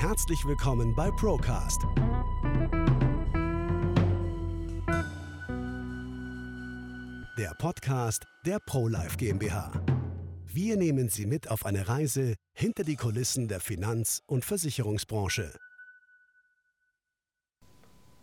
Herzlich willkommen bei Procast. Der Podcast der ProLife GmbH. Wir nehmen Sie mit auf eine Reise hinter die Kulissen der Finanz- und Versicherungsbranche.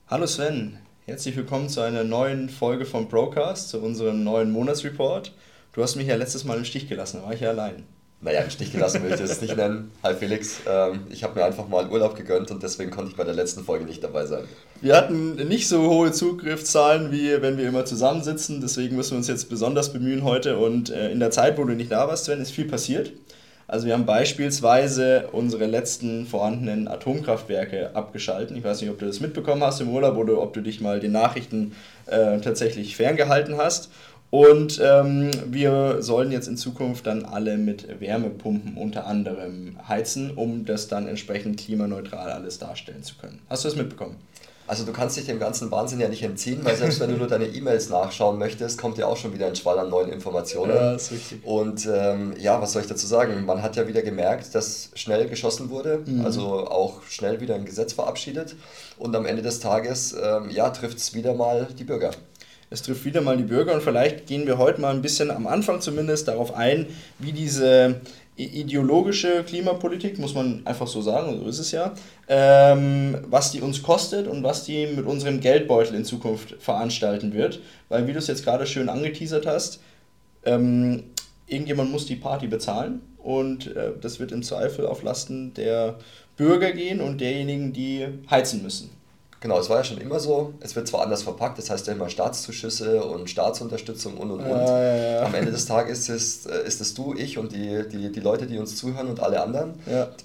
Hallo Sven, herzlich willkommen zu einer neuen Folge von Procast, zu unserem neuen Monatsreport. Du hast mich ja letztes Mal im Stich gelassen, da war ich ja allein. Naja, im Stich gelassen will ich das nicht nennen. Hi Felix, ähm, ich habe mir einfach mal Urlaub gegönnt und deswegen konnte ich bei der letzten Folge nicht dabei sein. Wir hatten nicht so hohe Zugriffszahlen, wie wenn wir immer zusammensitzen, deswegen müssen wir uns jetzt besonders bemühen heute und äh, in der Zeit, wo du nicht da warst, Sven, ist viel passiert. Also wir haben beispielsweise unsere letzten vorhandenen Atomkraftwerke abgeschalten. Ich weiß nicht, ob du das mitbekommen hast im Urlaub oder ob du dich mal den Nachrichten äh, tatsächlich ferngehalten hast. Und ähm, wir sollen jetzt in Zukunft dann alle mit Wärmepumpen unter anderem heizen, um das dann entsprechend klimaneutral alles darstellen zu können. Hast du das mitbekommen? Also du kannst dich dem ganzen Wahnsinn ja nicht entziehen, weil selbst wenn du nur deine E-Mails nachschauen möchtest, kommt ja auch schon wieder ein Schwall an neuen Informationen. Ja, ist richtig. Und ähm, ja, was soll ich dazu sagen? Man hat ja wieder gemerkt, dass schnell geschossen wurde, mhm. also auch schnell wieder ein Gesetz verabschiedet. Und am Ende des Tages, ähm, ja, trifft es wieder mal die Bürger. Es trifft wieder mal die Bürger und vielleicht gehen wir heute mal ein bisschen am Anfang zumindest darauf ein, wie diese ideologische Klimapolitik, muss man einfach so sagen, so ist es ja, ähm, was die uns kostet und was die mit unserem Geldbeutel in Zukunft veranstalten wird. Weil, wie du es jetzt gerade schön angeteasert hast, ähm, irgendjemand muss die Party bezahlen und äh, das wird im Zweifel auf Lasten der Bürger gehen und derjenigen, die heizen müssen. Genau, es war ja schon immer so. Es wird zwar anders verpackt, das heißt ja immer Staatszuschüsse und Staatsunterstützung und und und. Ja, ja, ja. Am Ende des Tages ist, äh, ist es du, ich und die, die, die Leute, die uns zuhören und alle anderen.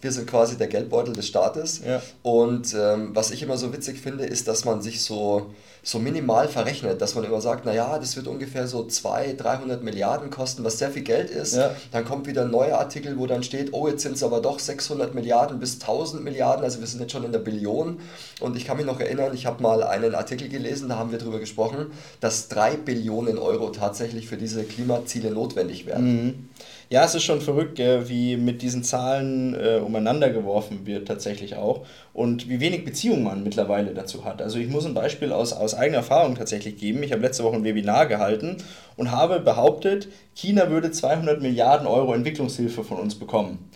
Wir sind quasi der Geldbeutel des Staates. Und ähm, was ich immer so witzig finde, ist, dass man sich so so minimal verrechnet, dass man immer sagt, naja, das wird ungefähr so 200, 300 Milliarden kosten, was sehr viel Geld ist. Ja. Dann kommt wieder ein neuer Artikel, wo dann steht, oh, jetzt sind es aber doch 600 Milliarden bis 1000 Milliarden, also wir sind jetzt schon in der Billion. Und ich kann mich noch erinnern, ich habe mal einen Artikel gelesen, da haben wir darüber gesprochen, dass 3 Billionen Euro tatsächlich für diese Klimaziele notwendig werden. Mhm. Ja, es ist schon verrückt, wie mit diesen Zahlen äh, umeinander geworfen wird tatsächlich auch und wie wenig Beziehung man mittlerweile dazu hat. Also ich muss ein Beispiel aus, aus eigener Erfahrung tatsächlich geben. Ich habe letzte Woche ein Webinar gehalten und habe behauptet, China würde 200 Milliarden Euro Entwicklungshilfe von uns bekommen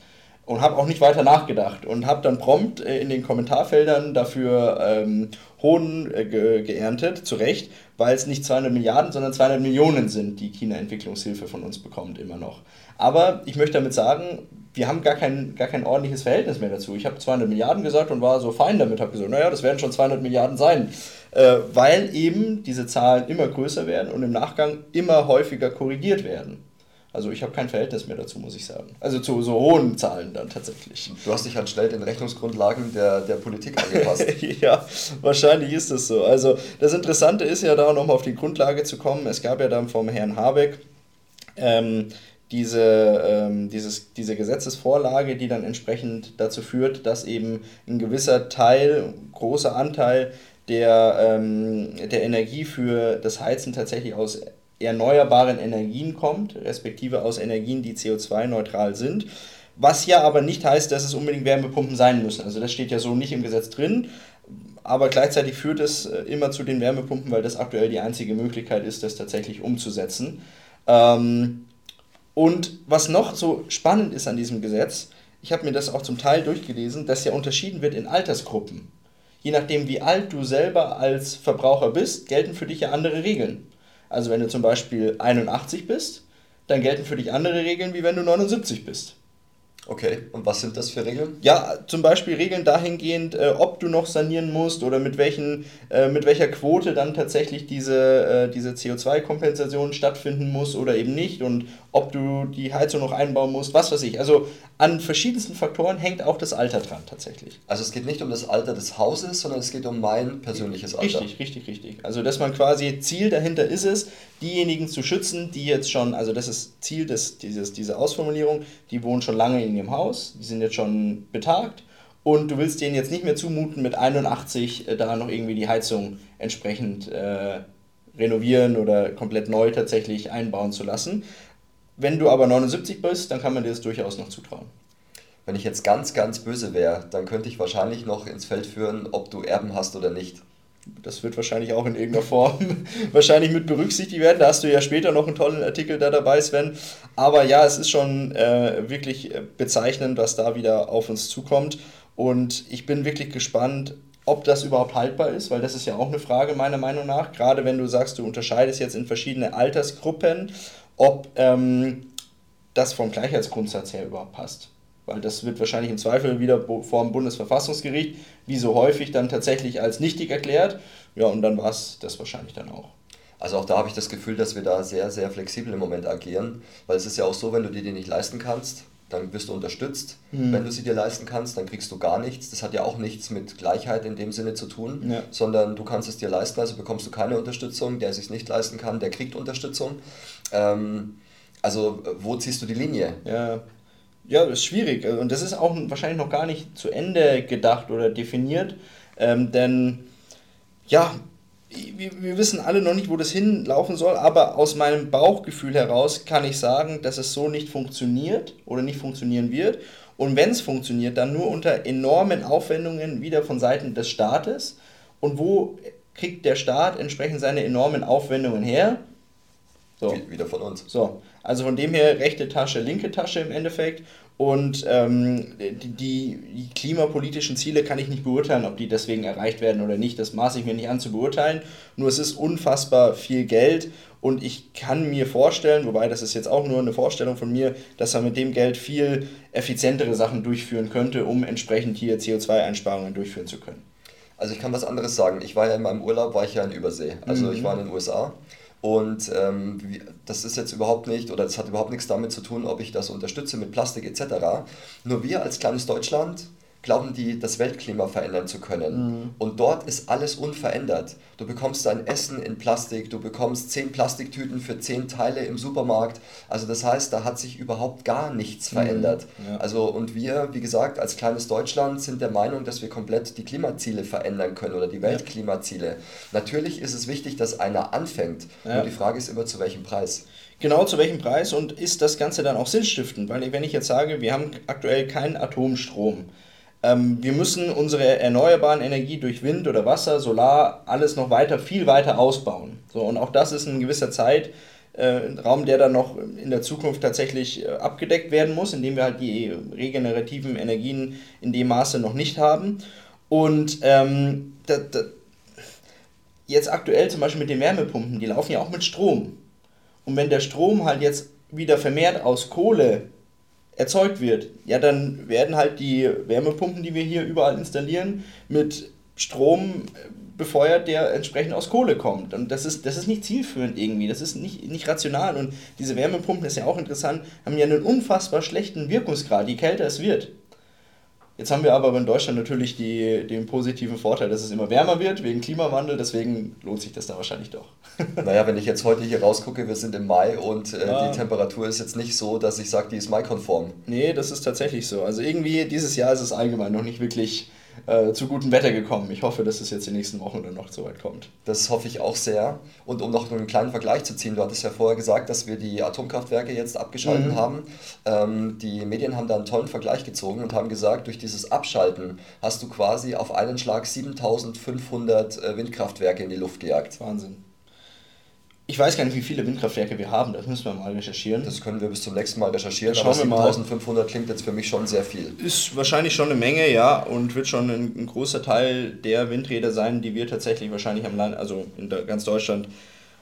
und habe auch nicht weiter nachgedacht und habe dann prompt äh, in den Kommentarfeldern dafür ähm, Hohn äh, ge geerntet, zu Recht, weil es nicht 200 Milliarden, sondern 200 Millionen sind, die China Entwicklungshilfe von uns bekommt, immer noch. Aber ich möchte damit sagen, wir haben gar kein, gar kein ordentliches Verhältnis mehr dazu. Ich habe 200 Milliarden gesagt und war so fein damit, habe gesagt, naja, das werden schon 200 Milliarden sein, äh, weil eben diese Zahlen immer größer werden und im Nachgang immer häufiger korrigiert werden. Also ich habe kein Verhältnis mehr dazu, muss ich sagen. Also zu so hohen Zahlen dann tatsächlich. Du hast dich halt schnell den Rechnungsgrundlagen der, der Politik angepasst. ja, wahrscheinlich ist das so. Also das Interessante ist ja da nochmal auf die Grundlage zu kommen. Es gab ja dann vom Herrn Habeck ähm, diese, ähm, dieses, diese Gesetzesvorlage, die dann entsprechend dazu führt, dass eben ein gewisser Teil, großer Anteil der, ähm, der Energie für das Heizen tatsächlich aus erneuerbaren Energien kommt, respektive aus Energien, die CO2-neutral sind. Was ja aber nicht heißt, dass es unbedingt Wärmepumpen sein müssen. Also das steht ja so nicht im Gesetz drin. Aber gleichzeitig führt es äh, immer zu den Wärmepumpen, weil das aktuell die einzige Möglichkeit ist, das tatsächlich umzusetzen. Ähm, und was noch so spannend ist an diesem Gesetz, ich habe mir das auch zum Teil durchgelesen, dass ja unterschieden wird in Altersgruppen. Je nachdem, wie alt du selber als Verbraucher bist, gelten für dich ja andere Regeln. Also wenn du zum Beispiel 81 bist, dann gelten für dich andere Regeln, wie wenn du 79 bist. Okay, und was sind das für Regeln? Ja, zum Beispiel Regeln dahingehend, äh, ob du noch sanieren musst oder mit, welchen, äh, mit welcher Quote dann tatsächlich diese, äh, diese CO2-Kompensation stattfinden muss oder eben nicht und ob du die Heizung noch einbauen musst, was weiß ich. Also an verschiedensten Faktoren hängt auch das Alter dran tatsächlich. Also es geht nicht um das Alter des Hauses, sondern es geht um mein persönliches Alter. Richtig, richtig, richtig. Also dass man quasi, Ziel dahinter ist es, diejenigen zu schützen, die jetzt schon, also das ist Ziel des, dieses, dieser Ausformulierung, die wohnen schon lange in ihrem Haus, die sind jetzt schon betagt und du willst denen jetzt nicht mehr zumuten, mit 81 äh, da noch irgendwie die Heizung entsprechend äh, renovieren oder komplett neu tatsächlich einbauen zu lassen. Wenn du aber 79 bist, dann kann man dir das durchaus noch zutrauen. Wenn ich jetzt ganz, ganz böse wäre, dann könnte ich wahrscheinlich noch ins Feld führen, ob du Erben hast oder nicht. Das wird wahrscheinlich auch in irgendeiner Form wahrscheinlich mit berücksichtigt werden. Da hast du ja später noch einen tollen Artikel da dabei, Sven. Aber ja, es ist schon äh, wirklich bezeichnend, was da wieder auf uns zukommt. Und ich bin wirklich gespannt, ob das überhaupt haltbar ist, weil das ist ja auch eine Frage meiner Meinung nach. Gerade wenn du sagst, du unterscheidest jetzt in verschiedene Altersgruppen, ob ähm, das vom Gleichheitsgrundsatz her überhaupt passt. Weil das wird wahrscheinlich im Zweifel wieder vor dem Bundesverfassungsgericht, wie so häufig, dann tatsächlich als nichtig erklärt. Ja, und dann war es das wahrscheinlich dann auch. Also auch da habe ich das Gefühl, dass wir da sehr, sehr flexibel im Moment agieren, weil es ist ja auch so, wenn du dir die nicht leisten kannst, dann wirst du unterstützt. Mhm. Wenn du sie dir leisten kannst, dann kriegst du gar nichts. Das hat ja auch nichts mit Gleichheit in dem Sinne zu tun, ja. sondern du kannst es dir leisten, also bekommst du keine Unterstützung. Der es sich nicht leisten kann, der kriegt Unterstützung. Ähm, also wo ziehst du die Linie? Ja. Ja, das ist schwierig. Und das ist auch wahrscheinlich noch gar nicht zu Ende gedacht oder definiert. Ähm, denn ja, wir, wir wissen alle noch nicht, wo das hinlaufen soll, aber aus meinem Bauchgefühl heraus kann ich sagen, dass es so nicht funktioniert oder nicht funktionieren wird. Und wenn es funktioniert, dann nur unter enormen Aufwendungen wieder von Seiten des Staates. Und wo kriegt der Staat entsprechend seine enormen Aufwendungen her? So. Wieder von uns. So. Also von dem her rechte Tasche, linke Tasche im Endeffekt. Und ähm, die, die, klimapolitischen Ziele kann ich nicht beurteilen, ob die deswegen erreicht werden oder nicht. Das maße ich mir nicht an zu beurteilen. Nur es ist unfassbar viel Geld und ich kann mir vorstellen, wobei das ist jetzt auch nur eine Vorstellung von mir, dass man mit dem Geld viel effizientere Sachen durchführen könnte, um entsprechend hier CO2-Einsparungen durchführen zu können. Also ich kann was anderes sagen. Ich war ja in meinem Urlaub, war ich ja in Übersee. Also mhm. ich war in den USA und ähm, das ist jetzt überhaupt nicht, oder das hat überhaupt nichts damit zu tun, ob ich das unterstütze mit Plastik etc. Nur wir als kleines Deutschland glauben die, das Weltklima verändern zu können. Mhm. Und dort ist alles unverändert. Du bekommst dein Essen in Plastik, du bekommst zehn Plastiktüten für zehn Teile im Supermarkt. Also das heißt, da hat sich überhaupt gar nichts mhm. verändert. Mhm. Ja. Also und wir, wie gesagt, als kleines Deutschland sind der Meinung, dass wir komplett die Klimaziele verändern können oder die Weltklimaziele. Ja. Natürlich ist es wichtig, dass einer anfängt. Ja. Nur die Frage ist immer, zu welchem Preis. Genau zu welchem Preis und ist das Ganze dann auch sinnstiftend? Weil wenn ich jetzt sage, wir haben aktuell keinen Atomstrom, ähm, wir müssen unsere erneuerbaren Energie durch Wind oder Wasser, Solar, alles noch weiter, viel weiter ausbauen. So, und auch das ist ein gewisser Zeitraum, äh, der dann noch in der Zukunft tatsächlich äh, abgedeckt werden muss, indem wir halt die regenerativen Energien in dem Maße noch nicht haben. Und ähm, da, da, jetzt aktuell zum Beispiel mit den Wärmepumpen, die laufen ja auch mit Strom. Und wenn der Strom halt jetzt wieder vermehrt aus Kohle erzeugt wird, ja, dann werden halt die Wärmepumpen, die wir hier überall installieren, mit Strom befeuert, der entsprechend aus Kohle kommt. Und das ist, das ist nicht zielführend irgendwie, das ist nicht, nicht rational. Und diese Wärmepumpen, ist ja auch interessant, haben ja einen unfassbar schlechten Wirkungsgrad, je kälter es wird. Jetzt haben wir aber in Deutschland natürlich die, den positiven Vorteil, dass es immer wärmer wird wegen Klimawandel, deswegen lohnt sich das da wahrscheinlich doch. naja, wenn ich jetzt heute hier rausgucke, wir sind im Mai und äh, ja. die Temperatur ist jetzt nicht so, dass ich sage, die ist Mai-konform. Nee, das ist tatsächlich so. Also irgendwie dieses Jahr ist es allgemein noch nicht wirklich äh, zu gutem Wetter gekommen. Ich hoffe, dass es jetzt die nächsten Wochen dann noch so weit kommt. Das hoffe ich auch sehr. Und um noch einen kleinen Vergleich zu ziehen, du hattest ja vorher gesagt, dass wir die Atomkraftwerke jetzt abgeschaltet mhm. haben. Ähm, die Medien haben da einen tollen Vergleich gezogen und haben gesagt, durch dieses Abschalten hast du quasi auf einen Schlag 7500 äh, Windkraftwerke in die Luft gejagt. Wahnsinn. Ich weiß gar nicht, wie viele Windkraftwerke wir haben, das müssen wir mal recherchieren. Das können wir bis zum nächsten Mal recherchieren, Schauen aber 7500 klingt jetzt für mich schon sehr viel. Ist wahrscheinlich schon eine Menge, ja, und wird schon ein, ein großer Teil der Windräder sein, die wir tatsächlich wahrscheinlich am Land, also in ganz Deutschland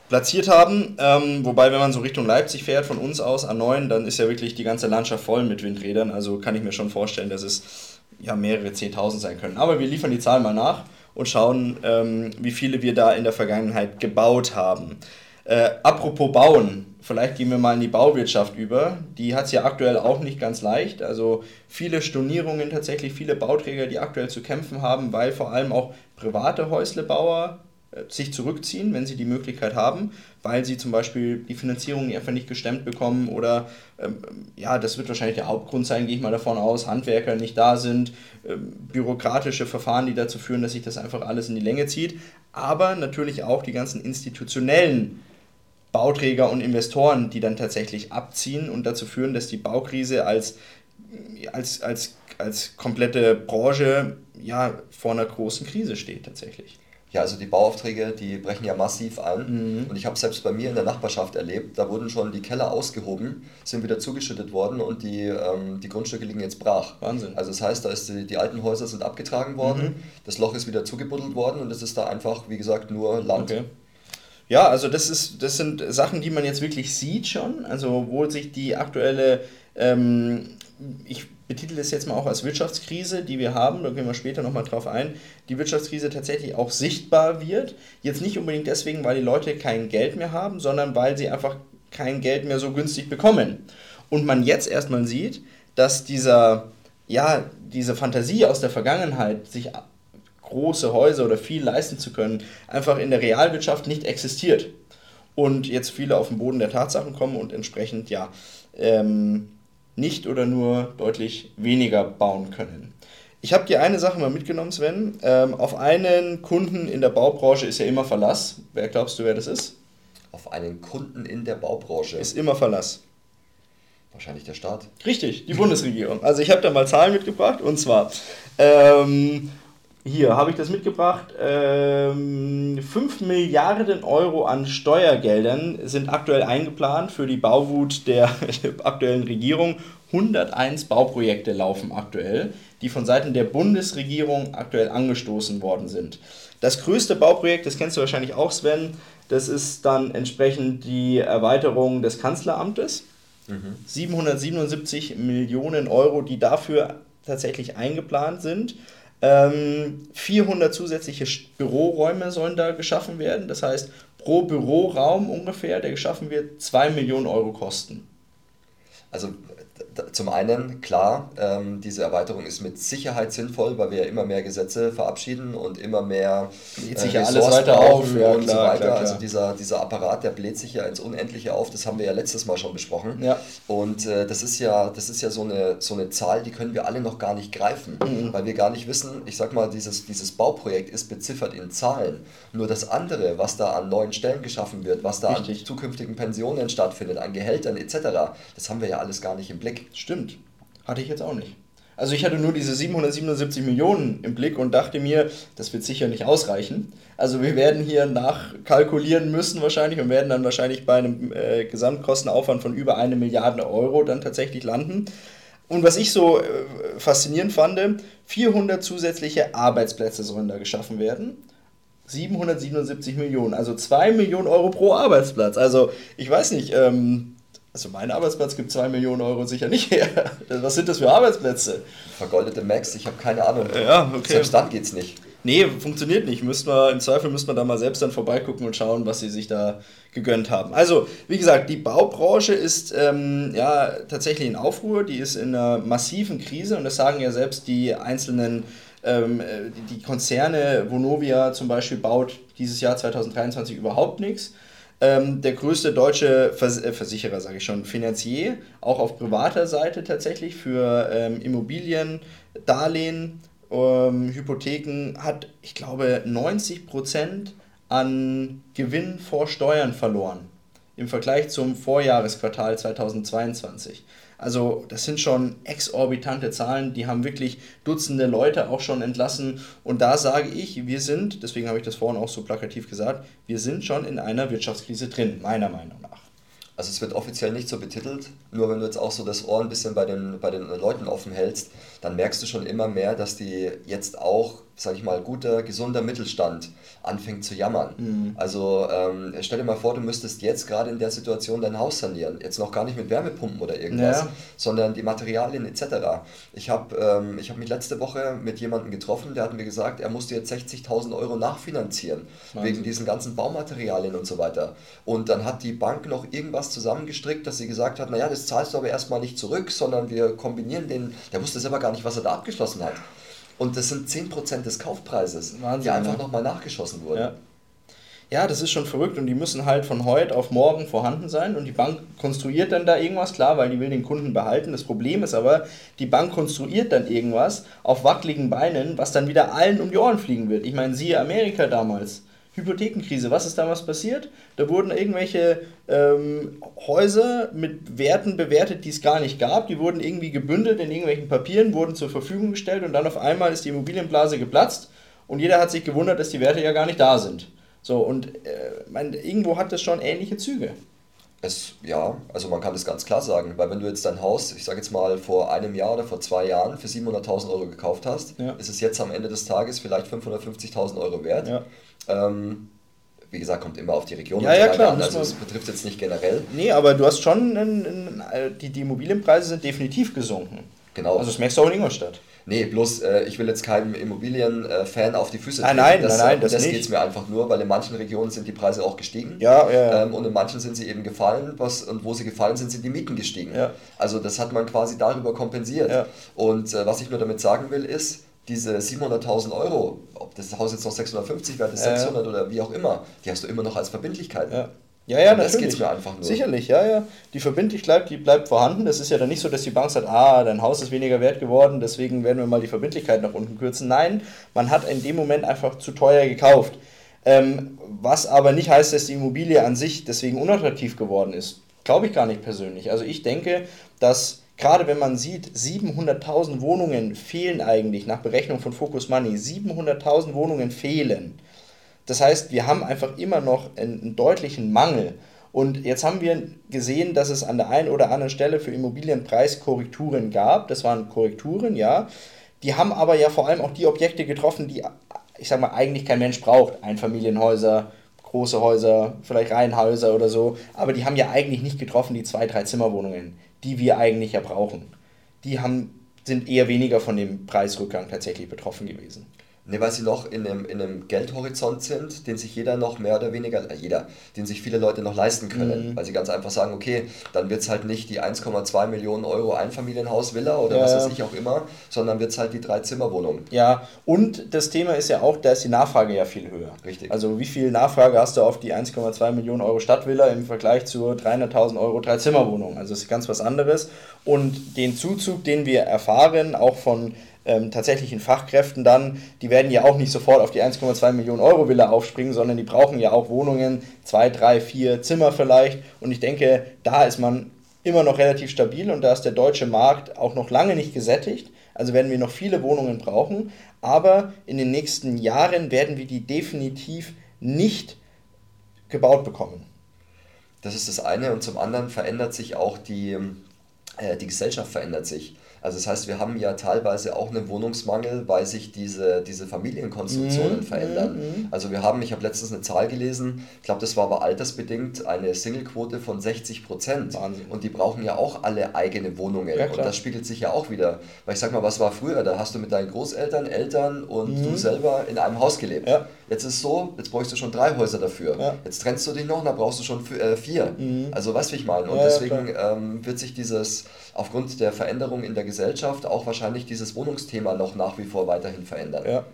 platziert haben. Ähm, wobei, wenn man so Richtung Leipzig fährt, von uns aus A9, dann ist ja wirklich die ganze Landschaft voll mit Windrädern. Also kann ich mir schon vorstellen, dass es ja mehrere 10.000 sein können. Aber wir liefern die Zahl mal nach und schauen, ähm, wie viele wir da in der Vergangenheit gebaut haben. Äh, apropos Bauen, vielleicht gehen wir mal in die Bauwirtschaft über. Die hat es ja aktuell auch nicht ganz leicht. Also viele Stornierungen tatsächlich, viele Bauträger, die aktuell zu kämpfen haben, weil vor allem auch private Häuslebauer äh, sich zurückziehen, wenn sie die Möglichkeit haben, weil sie zum Beispiel die Finanzierung einfach nicht gestemmt bekommen oder ähm, ja, das wird wahrscheinlich der Hauptgrund sein, gehe ich mal davon aus, Handwerker nicht da sind, ähm, bürokratische Verfahren, die dazu führen, dass sich das einfach alles in die Länge zieht, aber natürlich auch die ganzen institutionellen Bauträger und Investoren, die dann tatsächlich abziehen und dazu führen, dass die Baukrise als als, als, als komplette Branche ja vor einer großen Krise steht tatsächlich. Ja, also die Bauaufträge, die brechen ja massiv an. Mhm. Und ich habe selbst bei mir in der Nachbarschaft erlebt, da wurden schon die Keller ausgehoben, sind wieder zugeschüttet worden und die, ähm, die Grundstücke liegen jetzt brach. Wahnsinn. Also das heißt, da ist die, die alten Häuser sind abgetragen worden, mhm. das Loch ist wieder zugebuddelt worden und es ist da einfach, wie gesagt, nur Land. Okay. Ja, also das, ist, das sind Sachen, die man jetzt wirklich sieht schon, also wo sich die aktuelle, ähm, ich betitel es jetzt mal auch als Wirtschaftskrise, die wir haben, da gehen wir später nochmal drauf ein, die Wirtschaftskrise tatsächlich auch sichtbar wird. Jetzt nicht unbedingt deswegen, weil die Leute kein Geld mehr haben, sondern weil sie einfach kein Geld mehr so günstig bekommen. Und man jetzt erstmal sieht, dass dieser, ja, diese Fantasie aus der Vergangenheit, sich große Häuser oder viel leisten zu können, einfach in der Realwirtschaft nicht existiert. Und jetzt viele auf den Boden der Tatsachen kommen und entsprechend, ja, ähm, nicht oder nur deutlich weniger bauen können. Ich habe dir eine Sache mal mitgenommen, Sven. Ähm, auf einen Kunden in der Baubranche ist ja immer Verlass. Wer glaubst du, wer das ist? Auf einen Kunden in der Baubranche? Ist immer Verlass. Wahrscheinlich der Staat. Richtig, die Bundesregierung. Also ich habe da mal Zahlen mitgebracht und zwar ähm, hier habe ich das mitgebracht. Ähm, 5 Milliarden Euro an Steuergeldern sind aktuell eingeplant für die Bauwut der aktuellen Regierung. 101 Bauprojekte laufen aktuell, die von Seiten der Bundesregierung aktuell angestoßen worden sind. Das größte Bauprojekt, das kennst du wahrscheinlich auch, Sven, das ist dann entsprechend die Erweiterung des Kanzleramtes. Mhm. 777 Millionen Euro, die dafür tatsächlich eingeplant sind. Ähm, 400 zusätzliche Büroräume sollen da geschaffen werden. Das heißt, pro Büroraum ungefähr, der geschaffen wird, 2 Millionen Euro kosten. Also zum einen, klar, ähm, diese Erweiterung ist mit Sicherheit sinnvoll, weil wir ja immer mehr Gesetze verabschieden und immer mehr bläht sich äh, ja alles weiter auf ja, und klar, so weiter. Klar, klar. Also dieser, dieser Apparat, der bläht sich ja ins Unendliche auf, das haben wir ja letztes Mal schon besprochen. Ja. Und äh, das ist ja, das ist ja so, eine, so eine Zahl, die können wir alle noch gar nicht greifen, mhm. weil wir gar nicht wissen, ich sag mal, dieses, dieses Bauprojekt ist beziffert in Zahlen. Nur das andere, was da an neuen Stellen geschaffen wird, was da Richtig. an zukünftigen Pensionen stattfindet, an Gehältern etc., das haben wir ja alles gar nicht im Blick. Stimmt. Hatte ich jetzt auch nicht. Also ich hatte nur diese 777 Millionen im Blick und dachte mir, das wird sicher nicht ausreichen. Also wir werden hier nachkalkulieren müssen wahrscheinlich und werden dann wahrscheinlich bei einem äh, Gesamtkostenaufwand von über eine Milliarde Euro dann tatsächlich landen. Und was ich so äh, faszinierend fand, 400 zusätzliche Arbeitsplätze sollen da geschaffen werden. 777 Millionen, also 2 Millionen Euro pro Arbeitsplatz. Also ich weiß nicht, ähm, also mein Arbeitsplatz gibt 2 Millionen Euro sicher nicht her. Was sind das für Arbeitsplätze? Vergoldete Max, ich habe keine Ahnung. Ja, okay. Selbst dann geht's nicht. Nee, funktioniert nicht. Müssten wir, Im Zweifel müsste man da mal selbst dann vorbeigucken und schauen, was sie sich da gegönnt haben. Also, wie gesagt, die Baubranche ist ähm, ja tatsächlich in Aufruhr, die ist in einer massiven Krise und das sagen ja selbst die einzelnen ähm, die Konzerne, Vonovia zum Beispiel baut dieses Jahr 2023 überhaupt nichts ähm, der größte deutsche Vers äh, Versicherer, sage ich schon, Finanzier, auch auf privater Seite tatsächlich für ähm, Immobilien, Darlehen, ähm, Hypotheken, hat, ich glaube, 90 Prozent an Gewinn vor Steuern verloren im Vergleich zum Vorjahresquartal 2022. Also das sind schon exorbitante Zahlen, die haben wirklich Dutzende Leute auch schon entlassen. Und da sage ich, wir sind, deswegen habe ich das vorhin auch so plakativ gesagt, wir sind schon in einer Wirtschaftskrise drin, meiner Meinung nach. Also es wird offiziell nicht so betitelt, nur wenn du jetzt auch so das Ohr ein bisschen bei den, bei den Leuten offen hältst, dann merkst du schon immer mehr, dass die jetzt auch, sag ich mal, guter, gesunder Mittelstand anfängt zu jammern. Mhm. Also ähm, stell dir mal vor, du müsstest jetzt gerade in der Situation dein Haus sanieren. Jetzt noch gar nicht mit Wärmepumpen oder irgendwas, ja. sondern die Materialien etc. Ich habe ähm, hab mich letzte Woche mit jemandem getroffen, der hat mir gesagt, er musste jetzt 60.000 Euro nachfinanzieren, Wahnsinn. wegen diesen ganzen Baumaterialien und so weiter. Und dann hat die Bank noch irgendwas zusammengestrickt, dass sie gesagt hat, naja, das zahlst du aber erstmal nicht zurück, sondern wir kombinieren den, der wusste selber gar nicht, was er da abgeschlossen hat. Und das sind 10% des Kaufpreises, Wahnsinn, die einfach ja. nochmal nachgeschossen wurden. Ja. ja, das ist schon verrückt und die müssen halt von heute auf morgen vorhanden sein und die Bank konstruiert dann da irgendwas, klar, weil die will den Kunden behalten. Das Problem ist aber, die Bank konstruiert dann irgendwas auf wackeligen Beinen, was dann wieder allen um die Ohren fliegen wird. Ich meine, siehe Amerika damals Hypothekenkrise. Was ist damals passiert? Da wurden irgendwelche ähm, Häuser mit Werten bewertet, die es gar nicht gab. Die wurden irgendwie gebündelt in irgendwelchen Papieren, wurden zur Verfügung gestellt und dann auf einmal ist die Immobilienblase geplatzt und jeder hat sich gewundert, dass die Werte ja gar nicht da sind. So, und äh, mein, irgendwo hat das schon ähnliche Züge. Es, ja, also man kann das ganz klar sagen, weil wenn du jetzt dein Haus, ich sage jetzt mal vor einem Jahr oder vor zwei Jahren für 700.000 Euro gekauft hast, ja. ist es jetzt am Ende des Tages vielleicht 550.000 Euro wert. Ja. Ähm, wie gesagt, kommt immer auf die Region ja, ja, klar, an, also es betrifft jetzt nicht generell. Nee, aber du hast schon, in, in, die, die Immobilienpreise sind definitiv gesunken. Genau. Also das merkst du auch in Ingolstadt. Nee, bloß äh, ich will jetzt keinem Immobilienfan auf die Füße treten. Nein, nein, das, nein, nein, das, das geht es mir einfach nur, weil in manchen Regionen sind die Preise auch gestiegen. Ja, ja, ja. Ähm, und in manchen sind sie eben gefallen was, und wo sie gefallen sind, sind die Mieten gestiegen. Ja. Also das hat man quasi darüber kompensiert. Ja. Und äh, was ich nur damit sagen will, ist, diese 700.000 Euro, ob das Haus jetzt noch 650 wert ist, 600 oder wie auch immer, die hast du immer noch als Verbindlichkeit. Ja. Ja, ja, das geht mir einfach nur. Sicherlich, ja, ja. Die Verbindlichkeit, die bleibt vorhanden. Das ist ja dann nicht so, dass die Bank sagt, ah, dein Haus ist weniger wert geworden, deswegen werden wir mal die Verbindlichkeit nach unten kürzen. Nein, man hat in dem Moment einfach zu teuer gekauft. Ähm, was aber nicht heißt, dass die Immobilie an sich deswegen unattraktiv geworden ist. Glaube ich gar nicht persönlich. Also ich denke, dass gerade wenn man sieht, 700.000 Wohnungen fehlen eigentlich nach Berechnung von Focus Money. 700.000 Wohnungen fehlen. Das heißt, wir haben einfach immer noch einen, einen deutlichen Mangel. Und jetzt haben wir gesehen, dass es an der einen oder anderen Stelle für Immobilienpreiskorrekturen gab. Das waren Korrekturen, ja. Die haben aber ja vor allem auch die Objekte getroffen, die, ich sag mal, eigentlich kein Mensch braucht. Einfamilienhäuser, große Häuser, vielleicht Reihenhäuser oder so. Aber die haben ja eigentlich nicht getroffen, die zwei, drei Zimmerwohnungen, die wir eigentlich ja brauchen. Die haben, sind eher weniger von dem Preisrückgang tatsächlich betroffen gewesen. Ne, weil sie noch in einem, in einem Geldhorizont sind, den sich jeder noch mehr oder weniger, äh, jeder, den sich viele Leute noch leisten können. Mhm. Weil sie ganz einfach sagen, okay, dann wird es halt nicht die 1,2 Millionen Euro Einfamilienhaus-Villa oder ja. was weiß ich auch immer, sondern wird es halt die Drei-Zimmer-Wohnung. Ja, und das Thema ist ja auch, da ist die Nachfrage ja viel höher. Richtig. Also wie viel Nachfrage hast du auf die 1,2 Millionen Euro Stadtvilla im Vergleich zur 300.000 Euro Drei-Zimmer-Wohnung? Also das ist ganz was anderes. Und den Zuzug, den wir erfahren, auch von ähm, tatsächlichen Fachkräften dann, die werden ja auch nicht sofort auf die 1,2 Millionen Euro Villa aufspringen, sondern die brauchen ja auch Wohnungen, zwei, drei, vier Zimmer vielleicht. Und ich denke, da ist man immer noch relativ stabil und da ist der deutsche Markt auch noch lange nicht gesättigt. Also werden wir noch viele Wohnungen brauchen, aber in den nächsten Jahren werden wir die definitiv nicht gebaut bekommen. Das ist das eine und zum anderen verändert sich auch die, äh, die Gesellschaft verändert sich. Also das heißt, wir haben ja teilweise auch einen Wohnungsmangel, weil sich diese, diese Familienkonstruktionen mhm. verändern. Mhm. Also wir haben, ich habe letztens eine Zahl gelesen, ich glaube, das war aber altersbedingt, eine Singlequote von 60 Prozent. Und die brauchen ja auch alle eigene Wohnungen. Ja, und das spiegelt sich ja auch wieder. Weil ich sag mal, was war früher? Da hast du mit deinen Großeltern, Eltern und mhm. du selber in einem Haus gelebt. Ja. Jetzt ist es so, jetzt bräuchst du schon drei Häuser dafür. Ja. Jetzt trennst du dich noch, dann brauchst du schon äh, vier. Mhm. Also weißt du, wie ich meine? Und deswegen ähm, wird sich dieses aufgrund der Veränderung in der Gesellschaft auch wahrscheinlich dieses Wohnungsthema noch nach wie vor weiterhin verändern. Ja.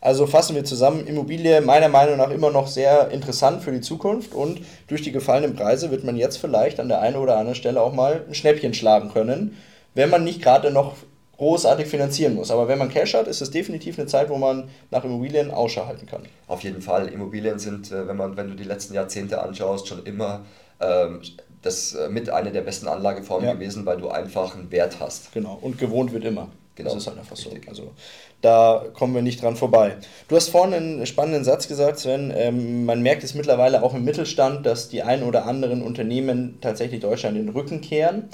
Also fassen wir zusammen, Immobilie meiner Meinung nach immer noch sehr interessant für die Zukunft und durch die gefallenen Preise wird man jetzt vielleicht an der einen oder anderen Stelle auch mal ein Schnäppchen schlagen können, wenn man nicht gerade noch großartig finanzieren muss. Aber wenn man Cash hat, ist es definitiv eine Zeit, wo man nach Immobilien Ausschau halten kann. Auf jeden Fall. Immobilien sind, äh, wenn, man, wenn du die letzten Jahrzehnte anschaust, schon immer ähm, das äh, mit einer der besten Anlageformen ja. gewesen, weil du einfach einen Wert hast. Genau, und gewohnt wird immer. Genau. Das ist halt einfach so. Also da kommen wir nicht dran vorbei. Du hast vorhin einen spannenden Satz gesagt, Sven. Ähm, man merkt es mittlerweile auch im Mittelstand, dass die ein oder anderen Unternehmen tatsächlich Deutschland den Rücken kehren.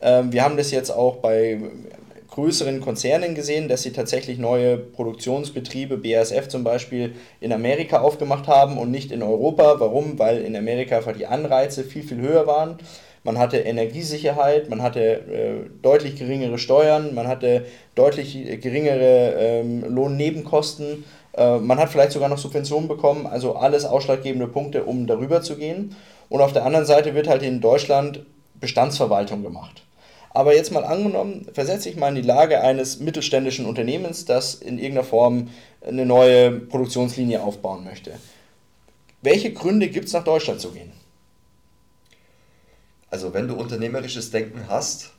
Ähm, wir haben das jetzt auch bei größeren Konzernen gesehen, dass sie tatsächlich neue Produktionsbetriebe, BASF zum Beispiel, in Amerika aufgemacht haben und nicht in Europa. Warum? Weil in Amerika einfach die Anreize viel, viel höher waren. Man hatte Energiesicherheit, man hatte äh, deutlich geringere Steuern, man hatte deutlich geringere ähm, Lohnnebenkosten, äh, man hat vielleicht sogar noch Subventionen bekommen, also alles ausschlaggebende Punkte, um darüber zu gehen. Und auf der anderen Seite wird halt in Deutschland Bestandsverwaltung gemacht. Aber jetzt mal angenommen, versetze ich mal in die Lage eines mittelständischen Unternehmens, das in irgendeiner Form eine neue Produktionslinie aufbauen möchte. Welche Gründe gibt es, nach Deutschland zu gehen? Also wenn du unternehmerisches Denken hast,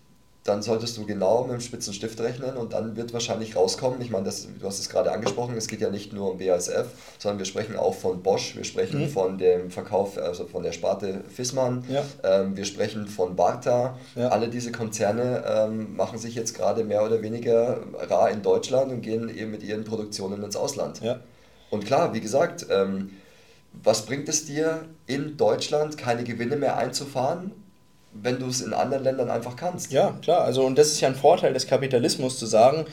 dann solltest du genau mit dem spitzen Stift rechnen und dann wird wahrscheinlich rauskommen, ich meine, das, du hast es gerade angesprochen, es geht ja nicht nur um BASF, sondern wir sprechen auch von Bosch, wir sprechen mhm. von dem Verkauf, also von der Sparte Fissmann, ja. ähm, wir sprechen von Barta, ja. alle diese Konzerne ähm, machen sich jetzt gerade mehr oder weniger rar in Deutschland und gehen eben mit ihren Produktionen ins Ausland. Ja. Und klar, wie gesagt, ähm, was bringt es dir, in Deutschland keine Gewinne mehr einzufahren wenn du es in anderen Ländern einfach kannst. Ja, klar. Also, und das ist ja ein Vorteil des Kapitalismus, zu sagen,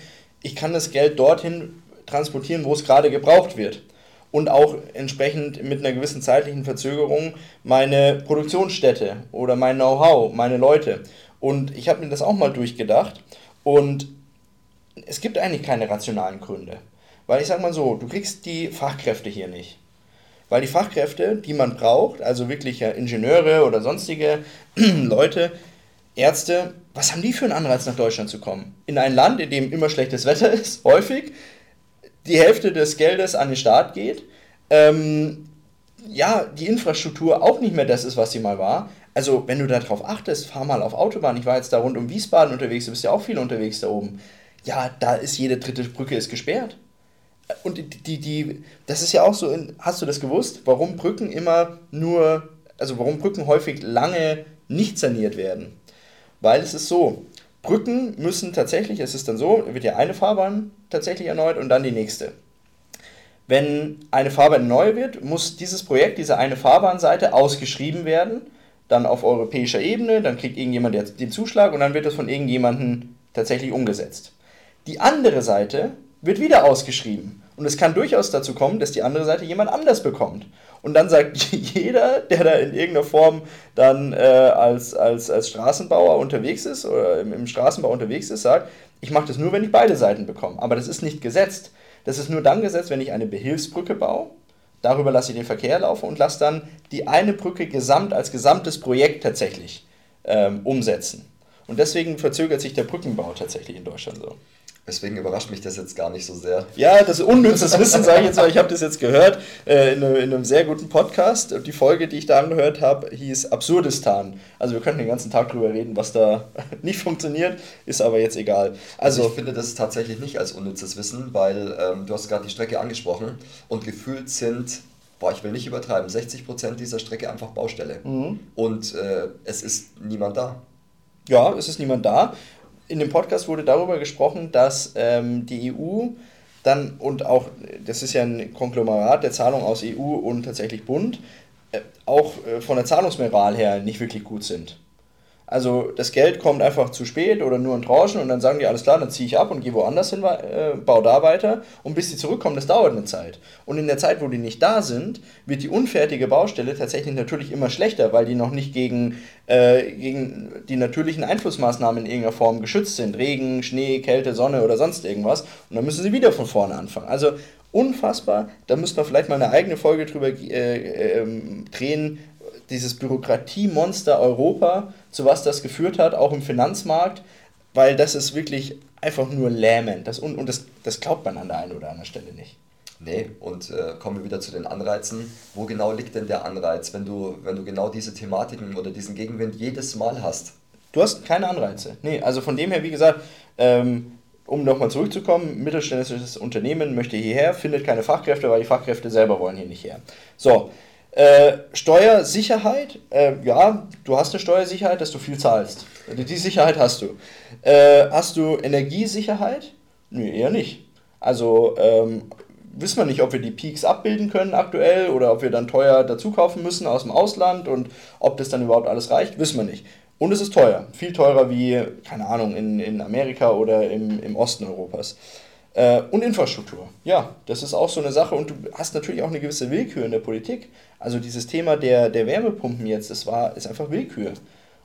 ich kann das Geld dorthin transportieren, wo es gerade gebraucht wird. Und auch entsprechend mit einer gewissen zeitlichen Verzögerung meine Produktionsstätte oder mein Know-how, meine Leute. Und ich habe mir das auch mal durchgedacht. Und es gibt eigentlich keine rationalen Gründe. Weil ich sage mal so, du kriegst die Fachkräfte hier nicht. Weil die Fachkräfte, die man braucht, also wirklich Ingenieure oder sonstige Leute, Ärzte, was haben die für einen Anreiz, nach Deutschland zu kommen? In ein Land, in dem immer schlechtes Wetter ist, häufig, die Hälfte des Geldes an den Staat geht, ähm, ja, die Infrastruktur auch nicht mehr das ist, was sie mal war. Also, wenn du darauf achtest, fahr mal auf Autobahn. Ich war jetzt da rund um Wiesbaden unterwegs, du bist ja auch viel unterwegs da oben. Ja, da ist jede dritte Brücke ist gesperrt und die, die, die, das ist ja auch so, in, hast du das gewusst, warum Brücken immer nur, also warum Brücken häufig lange nicht saniert werden? Weil es ist so, Brücken müssen tatsächlich, es ist dann so, wird ja eine Fahrbahn tatsächlich erneut und dann die nächste. Wenn eine Fahrbahn neu wird, muss dieses Projekt, diese eine Fahrbahnseite ausgeschrieben werden, dann auf europäischer Ebene, dann kriegt irgendjemand den Zuschlag und dann wird das von irgendjemandem tatsächlich umgesetzt. Die andere Seite wird wieder ausgeschrieben. Und es kann durchaus dazu kommen, dass die andere Seite jemand anders bekommt. Und dann sagt jeder, der da in irgendeiner Form dann äh, als, als, als Straßenbauer unterwegs ist oder im, im Straßenbau unterwegs ist, sagt, ich mache das nur, wenn ich beide Seiten bekomme. Aber das ist nicht gesetzt. Das ist nur dann gesetzt, wenn ich eine Behilfsbrücke baue. Darüber lasse ich den Verkehr laufen und lasse dann die eine Brücke gesamt als gesamtes Projekt tatsächlich ähm, umsetzen. Und deswegen verzögert sich der Brückenbau tatsächlich in Deutschland so. Deswegen überrascht mich das jetzt gar nicht so sehr. Ja, das ist unnützes Wissen, sage ich jetzt mal. Ich habe das jetzt gehört äh, in, in, einem sehr guten Podcast. Die Folge, die ich da angehört habe, hieß Absurdistan. Also wir könnten den ganzen Tag drüber reden, was da nicht funktioniert, ist aber jetzt egal. Also, also ich finde das tatsächlich nicht als unnützes Wissen, weil ähm, du hast gerade die Strecke angesprochen und gefühlt sind boah, ich will nicht übertreiben, 60% dieser Strecke einfach Baustelle. Mhm. Und äh, es ist niemand da. Ja, es ist niemand da in dem Podcast wurde darüber gesprochen, dass ähm, die EU dann und auch, das ist ja ein Konglomerat der Zahlung aus EU und tatsächlich Bund, äh, auch äh, von der Zahlungsmoral her nicht wirklich gut sind. Also das Geld kommt einfach zu spät oder nur in Tranchen und dann sagen die, alles klar, dann ziehe ich ab und gehe woanders hin, äh, baue da weiter. Und bis die zurückkommen, das dauert eine Zeit. Und in der Zeit, wo die nicht da sind, wird die unfertige Baustelle tatsächlich natürlich immer schlechter, weil die noch nicht gegen, äh, gegen die natürlichen Einflussmaßnahmen in irgendeiner Form geschützt sind. Regen, Schnee, Kälte, Sonne oder sonst irgendwas. Und dann müssen sie wieder von vorne anfangen. Also unfassbar. Da müsste man vielleicht mal eine eigene Folge drüber äh, ähm, drehen, dieses Bürokratiemonster Europa, zu was das geführt hat, auch im Finanzmarkt, weil das ist wirklich einfach nur lähmend. Das, und und das, das glaubt man an der einen oder anderen Stelle nicht. Nee, und äh, kommen wir wieder zu den Anreizen. Wo genau liegt denn der Anreiz, wenn du, wenn du genau diese Thematiken oder diesen Gegenwind jedes Mal hast? Du hast keine Anreize. Nee, also von dem her, wie gesagt, ähm, um nochmal zurückzukommen, mittelständisches Unternehmen möchte hierher, findet keine Fachkräfte, weil die Fachkräfte selber wollen hier nicht her. So, äh, Steuersicherheit, äh, ja, du hast eine Steuersicherheit, dass du viel zahlst. Die Sicherheit hast du. Äh, hast du Energiesicherheit? Nö, eher nicht. Also ähm, wissen wir nicht, ob wir die Peaks abbilden können aktuell oder ob wir dann teuer dazu kaufen müssen aus dem Ausland und ob das dann überhaupt alles reicht, wissen wir nicht. Und es ist teuer, viel teurer wie, keine Ahnung, in, in Amerika oder im, im Osten Europas. Äh, und Infrastruktur. Ja, das ist auch so eine Sache. Und du hast natürlich auch eine gewisse Willkür in der Politik. Also dieses Thema der, der Wärmepumpen jetzt, das war, ist einfach Willkür.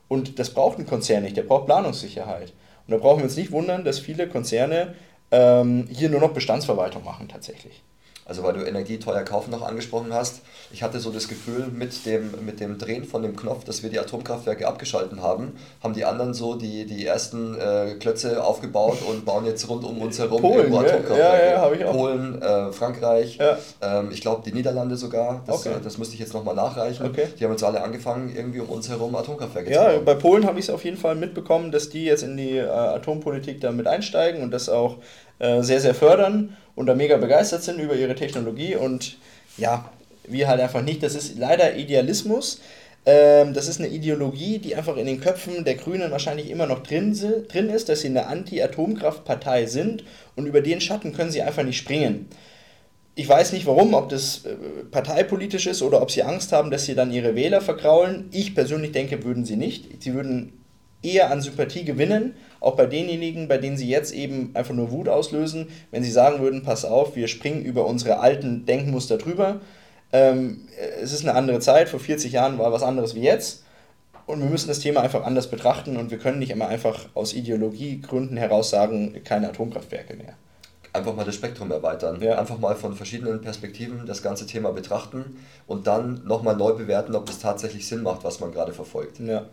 Und das braucht ein Konzern nicht, der braucht Planungssicherheit. Und da brauchen wir uns nicht wundern, dass viele Konzerne ähm, hier nur noch Bestandsverwaltung machen tatsächlich. Also weil du Energie teuer kaufen noch angesprochen hast. Ich hatte so das Gefühl, mit dem, mit dem Drehen von dem Knopf, dass wir die Atomkraftwerke abgeschalten haben, haben die anderen so die, die ersten äh, Klötze aufgebaut und bauen jetzt rund um uns herum Polen, irgendwo Atomkraftwerke. Ja, ja, ich auch. Polen, äh, Frankreich, ja. ähm, ich glaube die Niederlande sogar. Das, okay. äh, das müsste ich jetzt nochmal nachreichen. Okay. Die haben jetzt alle angefangen, irgendwie um uns herum Atomkraftwerke ja, zu bauen. Ja, bei Polen habe ich es auf jeden Fall mitbekommen, dass die jetzt in die äh, Atompolitik damit einsteigen und das auch äh, sehr, sehr fördern und da mega begeistert sind über ihre Technologie und ja, wir halt einfach nicht. Das ist leider Idealismus. Ähm, das ist eine Ideologie, die einfach in den Köpfen der Grünen wahrscheinlich immer noch drin, drin ist, dass sie eine Anti-Atomkraftpartei sind und über den Schatten können sie einfach nicht springen. Ich weiß nicht warum, ob das äh, parteipolitisch ist oder ob sie Angst haben, dass sie dann ihre Wähler vergraulen. Ich persönlich denke, würden sie nicht. Sie würden eher an Sympathie gewinnen, auch bei denjenigen, bei denen sie jetzt eben einfach nur Wut auslösen, wenn sie sagen würden, pass auf, wir springen über unsere alten Denkmuster drüber. Ähm, es ist eine andere Zeit, vor 40 Jahren war was anderes wie jetzt. Und wir müssen das Thema einfach anders betrachten und wir können nicht immer einfach aus Ideologiegründen heraus sagen, keine Atomkraftwerke mehr. Einfach mal das Spektrum erweitern. Ja. Einfach mal von verschiedenen Perspektiven das ganze Thema betrachten und dann nochmal neu bewerten, ob es tatsächlich Sinn macht, was man gerade verfolgt. Ja.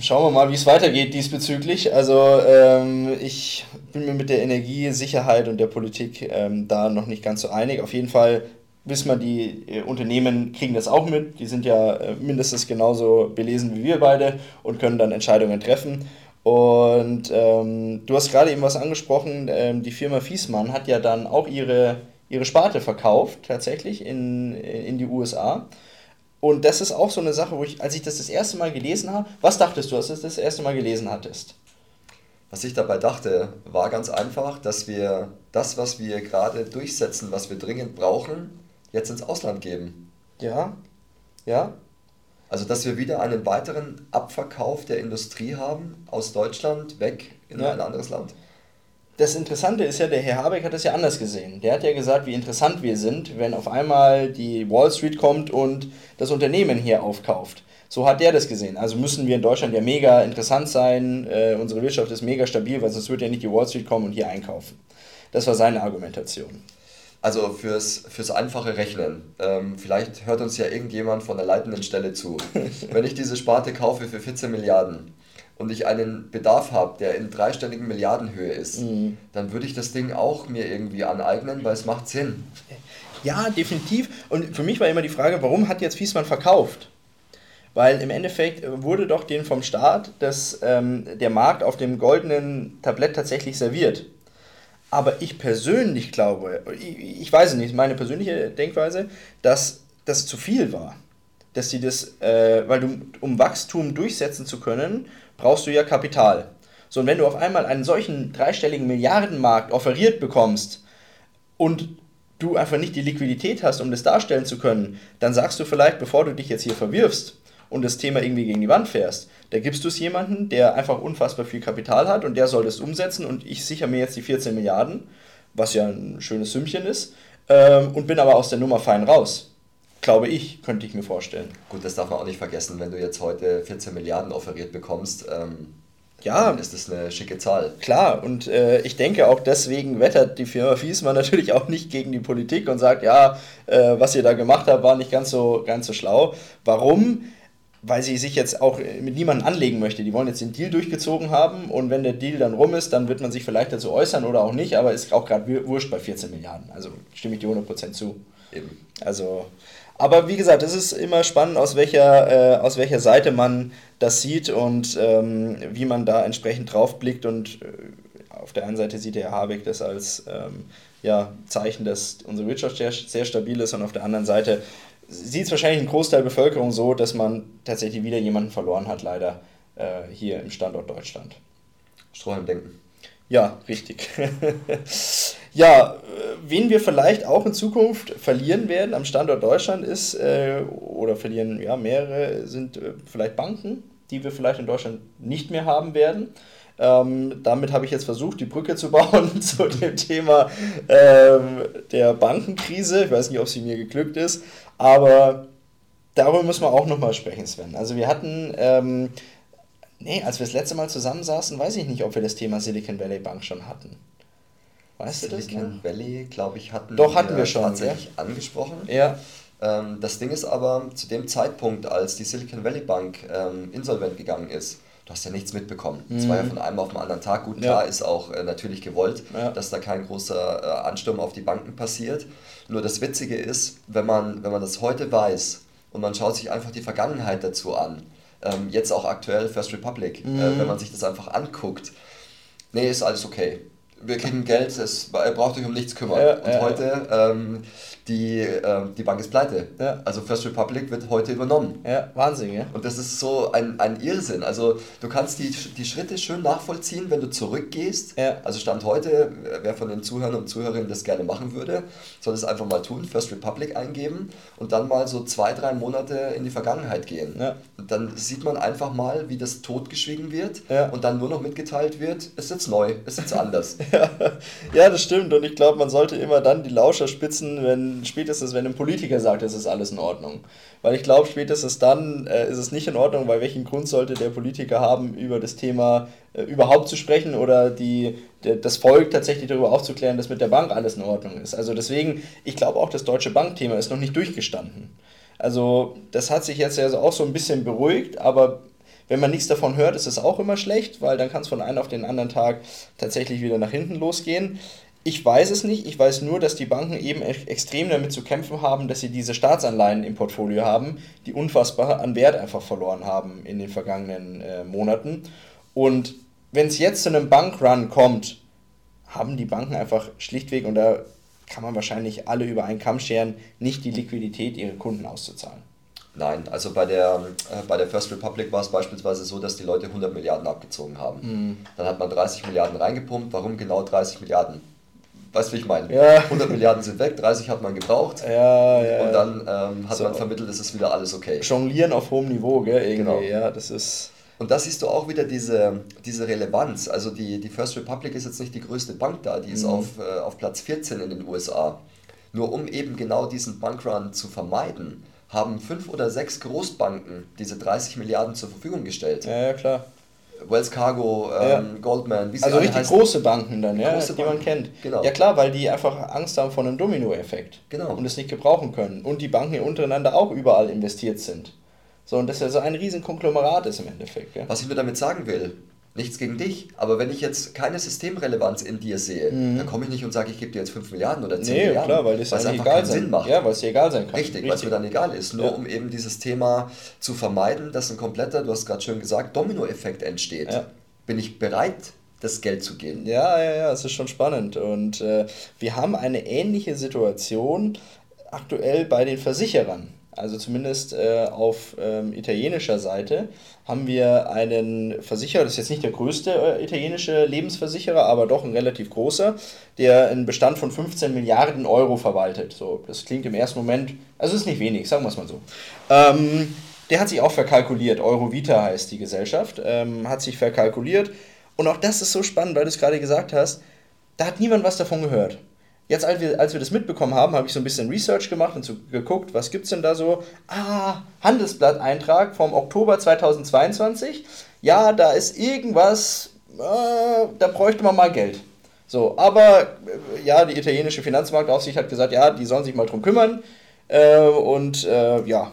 Schauen wir mal, wie es weitergeht diesbezüglich. Also ähm, ich bin mir mit der Energiesicherheit und der Politik ähm, da noch nicht ganz so einig. Auf jeden Fall wissen wir, die äh, Unternehmen kriegen das auch mit. Die sind ja äh, mindestens genauso belesen wie wir beide und können dann Entscheidungen treffen. Und ähm, du hast gerade eben was angesprochen, ähm, die Firma Fiesmann hat ja dann auch ihre, ihre Sparte verkauft, tatsächlich in, in die USA. Und das ist auch so eine Sache, wo ich, als ich das das erste Mal gelesen habe, was dachtest du, als du das das erste Mal gelesen hattest? Was ich dabei dachte, war ganz einfach, dass wir das, was wir gerade durchsetzen, was wir dringend brauchen, jetzt ins Ausland geben. Ja, ja. Also, dass wir wieder einen weiteren Abverkauf der Industrie haben aus Deutschland weg in ja. ein anderes Land das Interessante ist ja, der Herr Habeck hat das ja anders gesehen. Der hat ja gesagt, wie interessant wir sind, wenn auf einmal die Wall Street kommt und das Unternehmen hier aufkauft. So hat der das gesehen. Also müssen wir in Deutschland ja mega interessant sein, äh, unsere Wirtschaft ist mega stabil, weil sonst würde ja nicht die Wall Street kommen und hier einkaufen. Das war seine Argumentation. Also fürs, fürs einfache Rechnen. Ähm, vielleicht hört uns ja irgendjemand von der leitenden Stelle zu. Wenn ich diese Sparte kaufe für 14 Milliarden, und ich einen Bedarf habe, der in dreistelligen Milliardenhöhe ist, mhm. dann würde ich das Ding auch mir irgendwie aneignen, weil es macht Sinn. Ja, definitiv. Und für mich war immer die Frage, warum hat jetzt Fiesmann verkauft? Weil im Endeffekt wurde doch den vom Staat das, ähm, der Markt auf dem goldenen Tablett tatsächlich serviert. Aber ich persönlich glaube, ich, ich weiß es nicht, meine persönliche Denkweise, dass das zu viel war. Dass sie das, äh, weil du, um Wachstum durchsetzen zu können, brauchst du ja Kapital. So, und wenn du auf einmal einen solchen dreistelligen Milliardenmarkt offeriert bekommst und du einfach nicht die Liquidität hast, um das darstellen zu können, dann sagst du vielleicht, bevor du dich jetzt hier verwirfst und das Thema irgendwie gegen die Wand fährst, da gibst du es jemanden, der einfach unfassbar viel Kapital hat und der soll das umsetzen und ich sichere mir jetzt die 14 Milliarden, was ja ein schönes Sümmchen ist, ähm, und bin aber aus der Nummer fein raus. Glaube ich, könnte ich mir vorstellen. Gut, das darf man auch nicht vergessen, wenn du jetzt heute 14 Milliarden offeriert bekommst. Ähm, ja, ist das eine schicke Zahl. Klar, und äh, ich denke auch deswegen wettert die Firma Fiesmann natürlich auch nicht gegen die Politik und sagt, ja, äh, was ihr da gemacht habt, war nicht ganz so, ganz so schlau. Warum? Weil sie sich jetzt auch mit niemandem anlegen möchte. Die wollen jetzt den Deal durchgezogen haben und wenn der Deal dann rum ist, dann wird man sich vielleicht dazu äußern oder auch nicht, aber ist auch gerade wurscht bei 14 Milliarden. Also stimme ich dir 100% zu. Eben. Also aber wie gesagt, es ist immer spannend, aus welcher, äh, aus welcher Seite man das sieht und ähm, wie man da entsprechend drauf blickt. Und äh, auf der einen Seite sieht der Herr Habeck das als ähm, ja, Zeichen, dass unsere Wirtschaft sehr, sehr stabil ist und auf der anderen Seite sieht es wahrscheinlich ein Großteil der Bevölkerung so, dass man tatsächlich wieder jemanden verloren hat, leider äh, hier im Standort Deutschland. Strohhalm denken. Ja, richtig. Ja, wen wir vielleicht auch in Zukunft verlieren werden am Standort Deutschland ist, äh, oder verlieren ja mehrere, sind äh, vielleicht Banken, die wir vielleicht in Deutschland nicht mehr haben werden. Ähm, damit habe ich jetzt versucht, die Brücke zu bauen zu dem Thema ähm, der Bankenkrise. Ich weiß nicht, ob sie mir geglückt ist, aber darüber müssen wir auch nochmal sprechen, Sven. Also wir hatten, ähm, nee, als wir das letzte Mal zusammensaßen, weiß ich nicht, ob wir das Thema Silicon Valley Bank schon hatten. Weißt Silicon du das? Silicon Valley, glaube ich, hatten Doch, hatten wir, wir schon, tatsächlich ja? angesprochen. Ja. Ähm, das Ding ist aber, zu dem Zeitpunkt, als die Silicon Valley Bank ähm, insolvent gegangen ist, du hast ja nichts mitbekommen. Es mhm. war ja von einem auf den anderen Tag. Gut, klar, ja. ist auch äh, natürlich gewollt, ja. dass da kein großer äh, Ansturm auf die Banken passiert. Nur das Witzige ist, wenn man, wenn man das heute weiß und man schaut sich einfach die Vergangenheit dazu an, ähm, jetzt auch aktuell First Republic, äh, mhm. äh, wenn man sich das einfach anguckt, nee, ist alles okay. Wir kriegen Geld, es, braucht euch um nichts kümmern. Ja, und heute ähm, die, äh, die Bank ist pleite. Ja. Also First Republic wird heute übernommen. Ja, Wahnsinn, ja. Und das ist so ein, ein Irrsinn. Also du kannst die, die Schritte schön nachvollziehen, wenn du zurückgehst. Ja. Also Stand heute, wer von den Zuhörern und Zuhörerinnen das gerne machen würde, soll es einfach mal tun, First Republic eingeben und dann mal so zwei, drei Monate in die Vergangenheit gehen. Ja. Und dann sieht man einfach mal, wie das totgeschwiegen wird ja. und dann nur noch mitgeteilt wird, es ist jetzt neu, es ist jetzt anders. ja. ja, das stimmt. Und ich glaube, man sollte immer dann die Lauscher spitzen, wenn spätestens, wenn ein Politiker sagt, es ist alles in Ordnung. Weil ich glaube, spätestens dann äh, ist es nicht in Ordnung, weil welchen Grund sollte der Politiker haben, über das Thema äh, überhaupt zu sprechen oder die, der, das Volk tatsächlich darüber aufzuklären, dass mit der Bank alles in Ordnung ist. Also deswegen, ich glaube auch, das deutsche Bankthema ist noch nicht durchgestanden. Also das hat sich jetzt ja auch so ein bisschen beruhigt, aber wenn man nichts davon hört, ist es auch immer schlecht, weil dann kann es von einem auf den anderen Tag tatsächlich wieder nach hinten losgehen. Ich weiß es nicht. Ich weiß nur, dass die Banken eben extrem damit zu kämpfen haben, dass sie diese Staatsanleihen im Portfolio haben, die unfassbar an Wert einfach verloren haben in den vergangenen äh, Monaten. Und wenn es jetzt zu einem Bankrun kommt, haben die Banken einfach schlichtweg, und da kann man wahrscheinlich alle über einen Kamm scheren, nicht die Liquidität, ihre Kunden auszuzahlen. Nein, also bei der, äh, bei der First Republic war es beispielsweise so, dass die Leute 100 Milliarden abgezogen haben. Mhm. Dann hat man 30 Milliarden reingepumpt. Warum genau 30 Milliarden? Weißt du, wie ich meine? Ja. 100 Milliarden sind weg, 30 hat man gebraucht. Ja, ja, und dann ähm, hat so. man vermittelt, es ist wieder alles okay. Jonglieren auf hohem Niveau, gell? Irgendwie, genau. ja, das ist. Und da siehst du auch wieder diese, diese Relevanz. Also die, die First Republic ist jetzt nicht die größte Bank da, die ist mhm. auf, äh, auf Platz 14 in den USA. Nur um eben genau diesen Bankrun zu vermeiden, haben fünf oder sechs Großbanken diese 30 Milliarden zur Verfügung gestellt. Ja, ja klar. Wells Cargo, ähm, ja. Goldman, wie sie Also richtig heißen. große Banken dann, ja, große die Banken. man kennt. Genau. Ja klar, weil die einfach Angst haben vor einem Dominoeffekt. Genau. Und es nicht gebrauchen können. Und die Banken hier untereinander auch überall investiert sind. So, und das ja so ein riesen Konglomerat ist im Endeffekt. Ja. Was ich nur damit sagen will, nichts gegen dich, aber wenn ich jetzt keine Systemrelevanz in dir sehe, mhm. dann komme ich nicht und sage, ich gebe dir jetzt 5 Milliarden oder 10 nee, Milliarden. klar, weil das einfach egal keinen sein. Sinn macht. Ja, weil es dir egal sein kann. Richtig, Richtig. weil es mir dann egal ist. Nur ja. um eben dieses Thema zu vermeiden, dass ein kompletter, du hast gerade schön gesagt, Dominoeffekt entsteht. Ja bin ich bereit, das Geld zu geben. Ja, ja, ja, es ist schon spannend. Und äh, wir haben eine ähnliche Situation aktuell bei den Versicherern. Also zumindest äh, auf ähm, italienischer Seite haben wir einen Versicherer, das ist jetzt nicht der größte äh, italienische Lebensversicherer, aber doch ein relativ großer, der einen Bestand von 15 Milliarden Euro verwaltet. So, das klingt im ersten Moment, also ist nicht wenig, sagen wir es mal so. Ähm, der hat sich auch verkalkuliert. Eurovita heißt die Gesellschaft, ähm, hat sich verkalkuliert. Und auch das ist so spannend, weil du es gerade gesagt hast, da hat niemand was davon gehört. Jetzt, als wir, als wir das mitbekommen haben, habe ich so ein bisschen Research gemacht und so geguckt, was gibt es denn da so? Ah, Handelsblatt-Eintrag vom Oktober 2022. Ja, da ist irgendwas, äh, da bräuchte man mal Geld. So, aber äh, ja, die italienische Finanzmarktaufsicht hat gesagt, ja, die sollen sich mal drum kümmern. Äh, und äh, ja,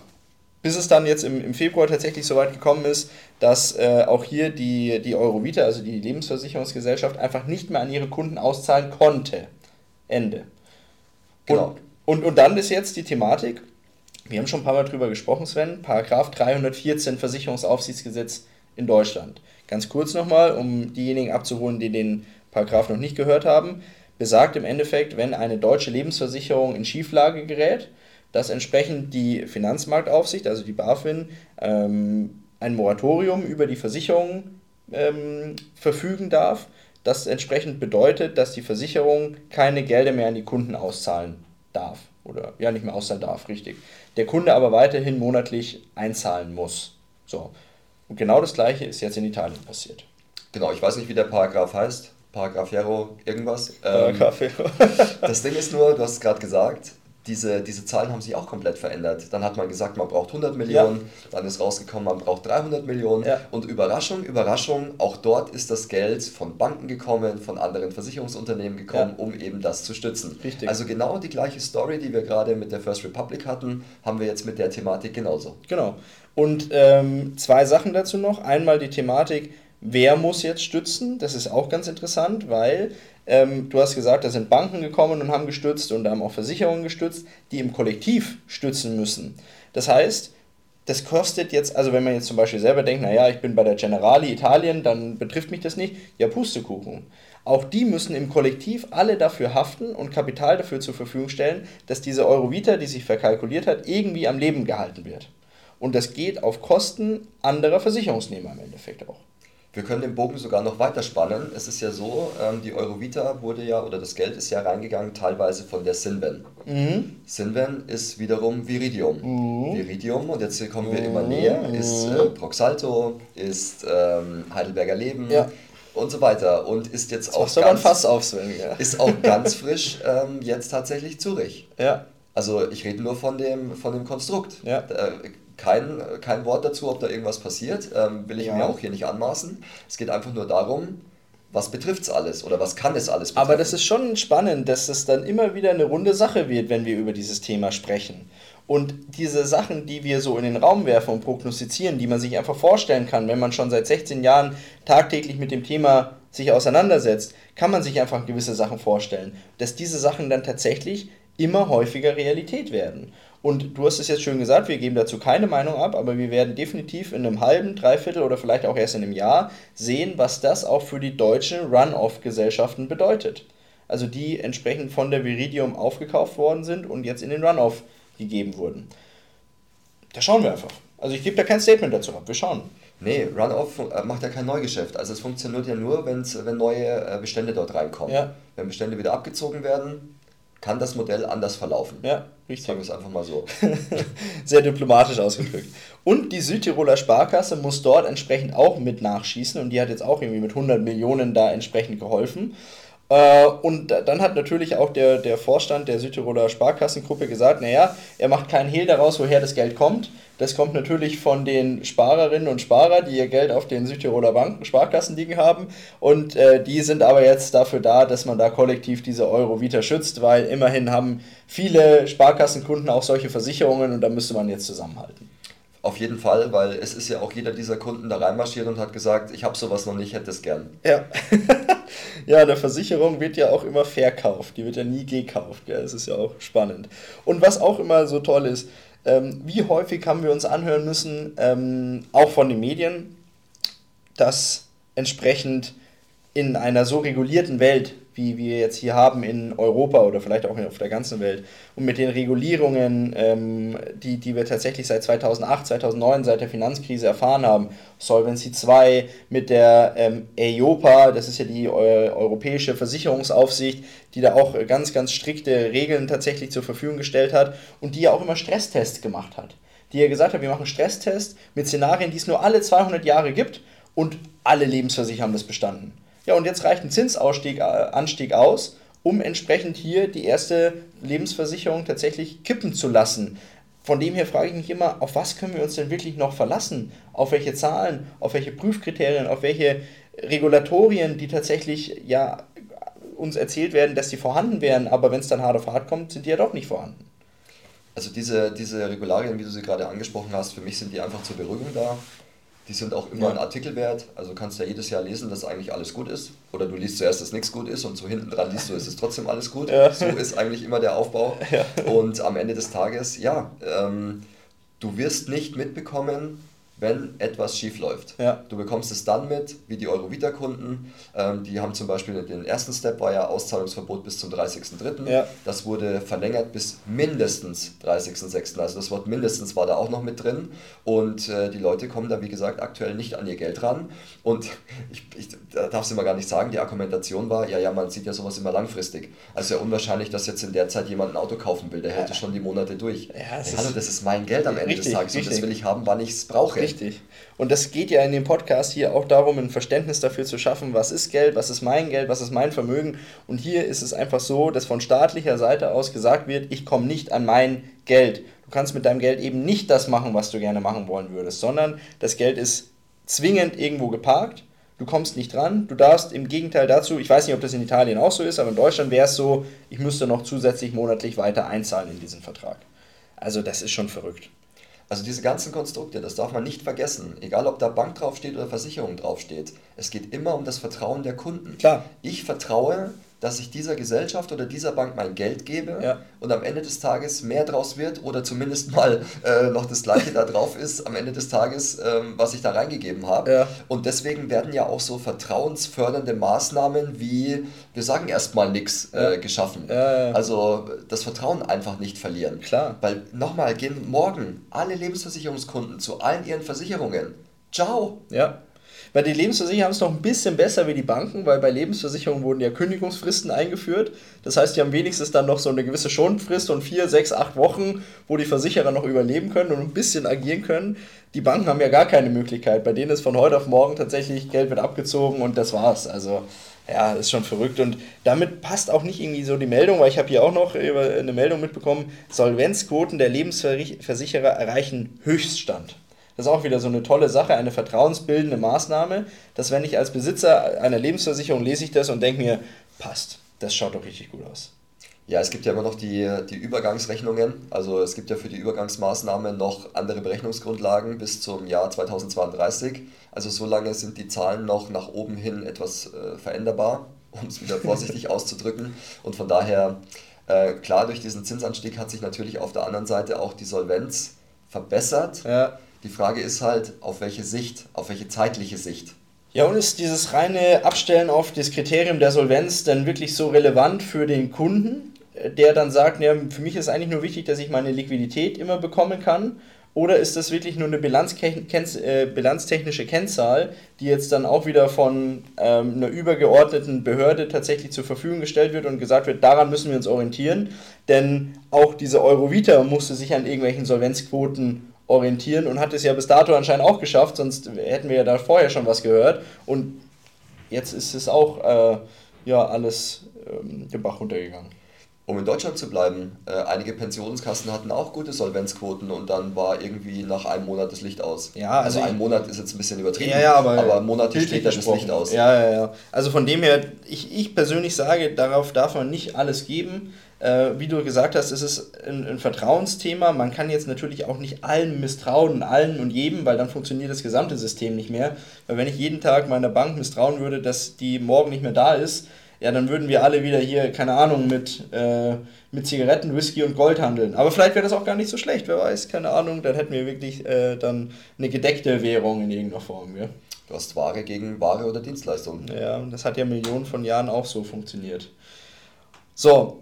bis es dann jetzt im, im Februar tatsächlich so weit gekommen ist, dass äh, auch hier die, die Eurovita, also die Lebensversicherungsgesellschaft, einfach nicht mehr an ihre Kunden auszahlen konnte. Ende. Genau. Und, und, und dann ist jetzt die Thematik, wir haben schon ein paar Mal drüber gesprochen, Sven, Paragraph 314 Versicherungsaufsichtsgesetz in Deutschland. Ganz kurz nochmal, um diejenigen abzuholen, die den Paragraph noch nicht gehört haben, besagt im Endeffekt, wenn eine deutsche Lebensversicherung in Schieflage gerät, dass entsprechend die Finanzmarktaufsicht, also die BaFin, ähm, ein Moratorium über die Versicherung ähm, verfügen darf. Das entsprechend bedeutet, dass die Versicherung keine Gelder mehr an die Kunden auszahlen darf. Oder ja, nicht mehr auszahlen darf, richtig. Der Kunde aber weiterhin monatlich einzahlen muss. So. Und genau das gleiche ist jetzt in Italien passiert. Genau, ich weiß nicht, wie der Paragraph heißt. Paragraph Paragraphero, irgendwas. Ähm, das Ding ist nur, du hast es gerade gesagt, diese, diese Zahlen haben sich auch komplett verändert. Dann hat man gesagt, man braucht 100 Millionen, ja. dann ist rausgekommen, man braucht 300 Millionen. Ja. Und Überraschung, Überraschung, auch dort ist das Geld von Banken gekommen, von anderen Versicherungsunternehmen gekommen, ja. um eben das zu stützen. Richtig. Also genau die gleiche Story, die wir gerade mit der First Republic hatten, haben wir jetzt mit der Thematik genauso. Genau. Und ähm, zwei Sachen dazu noch. Einmal die Thematik, wer muss jetzt stützen? Das ist auch ganz interessant, weil ähm, du hast gesagt, da sind Banken gekommen und haben gestützt und da haben auch Versicherungen gestützt, die im Kollektiv stützen müssen. Das heißt, das kostet jetzt, also wenn man jetzt zum Beispiel selber denkt, naja, ich bin bei der Generali Italien, dann betrifft mich das nicht, ja, Pustekuchen. Auch die müssen im Kollektiv alle dafür haften und Kapital dafür zur Verfügung stellen, dass diese Eurovita, die sich verkalkuliert hat, irgendwie am Leben gehalten wird. Und das geht auf Kosten anderer Versicherungsnehmer im Endeffekt auch. Wir können den Bogen sogar noch weiter spannen. Es ist ja so, ähm, die Eurovita wurde ja, oder das Geld ist ja reingegangen teilweise von der Sinven. Mhm. Sinven ist wiederum Viridium. Mhm. Viridium, und jetzt kommen wir mhm. immer näher, ist äh, Proxalto, ist ähm, Heidelberger Leben. Ja und so weiter. Und ist jetzt auch. ganz, Fass auf, Sven, ja. Ist auch ganz frisch ähm, jetzt tatsächlich Zürich. Ja. Also ich rede nur von dem, von dem Konstrukt. Ja. Äh, kein, kein Wort dazu, ob da irgendwas passiert, ähm, will ich ja. mir auch hier nicht anmaßen. Es geht einfach nur darum, was betrifft es alles oder was kann es alles betreffen. Aber das ist schon spannend, dass es dann immer wieder eine runde Sache wird, wenn wir über dieses Thema sprechen. Und diese Sachen, die wir so in den Raum werfen und prognostizieren, die man sich einfach vorstellen kann, wenn man schon seit 16 Jahren tagtäglich mit dem Thema sich auseinandersetzt, kann man sich einfach gewisse Sachen vorstellen, dass diese Sachen dann tatsächlich immer häufiger Realität werden. Und du hast es jetzt schön gesagt, wir geben dazu keine Meinung ab, aber wir werden definitiv in einem halben, dreiviertel oder vielleicht auch erst in einem Jahr sehen, was das auch für die deutschen Run-Off-Gesellschaften bedeutet. Also die entsprechend von der Viridium aufgekauft worden sind und jetzt in den Run-Off gegeben wurden. Da schauen wir einfach. Also ich gebe da kein Statement dazu ab, wir schauen. Nee, Run-Off äh, macht ja kein Neugeschäft. Also es funktioniert ja nur, wenn's, wenn neue äh, Bestände dort reinkommen. Ja. Wenn Bestände wieder abgezogen werden, kann das Modell anders verlaufen. Ja, richtig. Sagen wir es einfach mal so. Sehr diplomatisch ausgedrückt. Und die Südtiroler Sparkasse muss dort entsprechend auch mit nachschießen und die hat jetzt auch irgendwie mit 100 Millionen da entsprechend geholfen. Äh, und dann hat natürlich auch der, der Vorstand der Südtiroler Sparkassengruppe gesagt, naja, er macht keinen Hehl daraus, woher das Geld kommt. Das kommt natürlich von den Sparerinnen und Sparern, die ihr Geld auf den Südtiroler Banken, Sparkassen liegen haben. Und äh, die sind aber jetzt dafür da, dass man da kollektiv diese Euro Vita schützt, weil immerhin haben viele Sparkassenkunden auch solche Versicherungen und da müsste man jetzt zusammenhalten. Auf jeden Fall, weil es ist ja auch jeder dieser Kunden da reinmarschiert und hat gesagt, ich habe sowas noch nicht, hätte es gern. Ja. ja, eine Versicherung wird ja auch immer verkauft, die wird ja nie gekauft. Ja, das ist ja auch spannend. Und was auch immer so toll ist, ähm, wie häufig haben wir uns anhören müssen, ähm, auch von den Medien, dass entsprechend in einer so regulierten Welt wie wir jetzt hier haben in Europa oder vielleicht auch auf der ganzen Welt. Und mit den Regulierungen, ähm, die, die wir tatsächlich seit 2008, 2009, seit der Finanzkrise erfahren haben, Solvency 2, mit der ähm, EIOPA, das ist ja die Eu Europäische Versicherungsaufsicht, die da auch ganz, ganz strikte Regeln tatsächlich zur Verfügung gestellt hat und die ja auch immer Stresstests gemacht hat. Die ja gesagt hat, wir machen Stresstests mit Szenarien, die es nur alle 200 Jahre gibt und alle Lebensversicherer haben das bestanden. Ja, und jetzt reicht ein Zinsanstieg äh, aus, um entsprechend hier die erste Lebensversicherung tatsächlich kippen zu lassen. Von dem her frage ich mich immer, auf was können wir uns denn wirklich noch verlassen? Auf welche Zahlen, auf welche Prüfkriterien, auf welche Regulatorien, die tatsächlich ja uns erzählt werden, dass die vorhanden wären, aber wenn es dann hart auf hart kommt, sind die ja doch nicht vorhanden. Also diese, diese Regularien, wie du sie gerade angesprochen hast, für mich sind die einfach zur Beruhigung da. Die sind auch immer ja. ein Artikel wert. Also kannst du ja jedes Jahr lesen, dass eigentlich alles gut ist. Oder du liest zuerst, dass nichts gut ist und so hinten dran liest du, ist es trotzdem alles gut. Ja. So ist eigentlich immer der Aufbau. Ja. Und am Ende des Tages, ja, ähm, du wirst nicht mitbekommen, wenn etwas schief läuft. Ja. Du bekommst es dann mit, wie die Eurovita-Kunden. Ähm, die haben zum Beispiel den ersten Step war ja Auszahlungsverbot bis zum 30.03. Ja. Das wurde verlängert bis mindestens 30.06. Also das Wort mindestens war da auch noch mit drin. Und äh, die Leute kommen da, wie gesagt, aktuell nicht an ihr Geld ran. Und ich, ich darf es immer gar nicht sagen, die Argumentation war, ja, ja, man sieht ja sowas immer langfristig. Also ja unwahrscheinlich, dass jetzt in der Zeit jemand ein Auto kaufen will. Der hält ja. schon die Monate durch. Ja, hallo, das ist mein Geld am Ende richtig, des Tages richtig. und das will ich haben, wann ich es brauche. Richtig. Und das geht ja in dem Podcast hier auch darum, ein Verständnis dafür zu schaffen, was ist Geld, was ist mein Geld, was ist mein Vermögen. Und hier ist es einfach so, dass von staatlicher Seite aus gesagt wird, ich komme nicht an mein Geld. Du kannst mit deinem Geld eben nicht das machen, was du gerne machen wollen würdest, sondern das Geld ist zwingend irgendwo geparkt. Du kommst nicht dran. Du darfst im Gegenteil dazu, ich weiß nicht, ob das in Italien auch so ist, aber in Deutschland wäre es so, ich müsste noch zusätzlich monatlich weiter einzahlen in diesen Vertrag. Also das ist schon verrückt. Also diese ganzen Konstrukte, das darf man nicht vergessen. Egal ob da Bank draufsteht oder Versicherung draufsteht. Es geht immer um das Vertrauen der Kunden. Klar. Ich vertraue dass ich dieser Gesellschaft oder dieser Bank mein Geld gebe ja. und am Ende des Tages mehr draus wird oder zumindest mal äh, noch das gleiche da drauf ist am Ende des Tages, ähm, was ich da reingegeben habe. Ja. Und deswegen werden ja auch so vertrauensfördernde Maßnahmen wie, wir sagen erstmal nichts, äh, geschaffen. Also das Vertrauen einfach nicht verlieren. Klar. Weil nochmal, gehen morgen alle Lebensversicherungskunden zu allen ihren Versicherungen. Ciao. Ja. Bei den Lebensversicherungen haben es noch ein bisschen besser wie die Banken, weil bei Lebensversicherungen wurden ja Kündigungsfristen eingeführt. Das heißt, die haben wenigstens dann noch so eine gewisse Schonfrist und vier, sechs, acht Wochen, wo die Versicherer noch überleben können und ein bisschen agieren können. Die Banken haben ja gar keine Möglichkeit. Bei denen ist von heute auf morgen tatsächlich Geld wird abgezogen und das war's. Also ja, ist schon verrückt. Und damit passt auch nicht irgendwie so die Meldung, weil ich habe hier auch noch eine Meldung mitbekommen, Solvenzquoten der Lebensversicherer erreichen Höchststand. Das ist auch wieder so eine tolle Sache, eine vertrauensbildende Maßnahme, dass wenn ich als Besitzer einer Lebensversicherung lese ich das und denke mir, passt, das schaut doch richtig gut aus. Ja, es gibt ja immer noch die, die Übergangsrechnungen. Also es gibt ja für die Übergangsmaßnahmen noch andere Berechnungsgrundlagen bis zum Jahr 2032. Also so lange sind die Zahlen noch nach oben hin etwas äh, veränderbar, um es wieder vorsichtig auszudrücken. Und von daher, äh, klar, durch diesen Zinsanstieg hat sich natürlich auf der anderen Seite auch die Solvenz verbessert. Ja. Die Frage ist halt, auf welche Sicht, auf welche zeitliche Sicht. Ja, und ist dieses reine Abstellen auf das Kriterium der Solvenz denn wirklich so relevant für den Kunden, der dann sagt, ja, für mich ist eigentlich nur wichtig, dass ich meine Liquidität immer bekommen kann? Oder ist das wirklich nur eine äh, bilanztechnische Kennzahl, die jetzt dann auch wieder von ähm, einer übergeordneten Behörde tatsächlich zur Verfügung gestellt wird und gesagt wird, daran müssen wir uns orientieren? Denn auch diese Eurovita musste sich an irgendwelchen Solvenzquoten orientieren und hat es ja bis dato anscheinend auch geschafft, sonst hätten wir ja da vorher schon was gehört. Und jetzt ist es auch äh, ja alles ähm, den Bach runtergegangen. Um in Deutschland zu bleiben, äh, einige Pensionskassen hatten auch gute Solvenzquoten und dann war irgendwie nach einem Monat das Licht aus. Ja, also, also ein Monat ist jetzt ein bisschen übertrieben, ja, ja, aber, aber Monate steht das Licht aus. Ja, ja, ja. Also von dem her, ich, ich persönlich sage, darauf darf man nicht alles geben. Äh, wie du gesagt hast, ist es ein, ein, Vertrauensthema. Man kann jetzt natürlich auch nicht allen misstrauen, allen und jedem, weil dann funktioniert das gesamte System nicht mehr. Weil wenn ich jeden Tag meiner Bank misstrauen würde, dass die morgen nicht mehr da ist, ja, dann würden wir alle wieder hier, keine Ahnung, mit, äh, mit Zigaretten, Whisky und Gold handeln. Aber vielleicht wäre das auch gar nicht so schlecht, wer weiß, keine Ahnung. Dann hätten wir wirklich äh, dann eine gedeckte Währung in irgendeiner Form. Ja? Du hast Ware gegen Ware oder Dienstleistung. Ja, das hat ja Millionen von Jahren auch so funktioniert. So,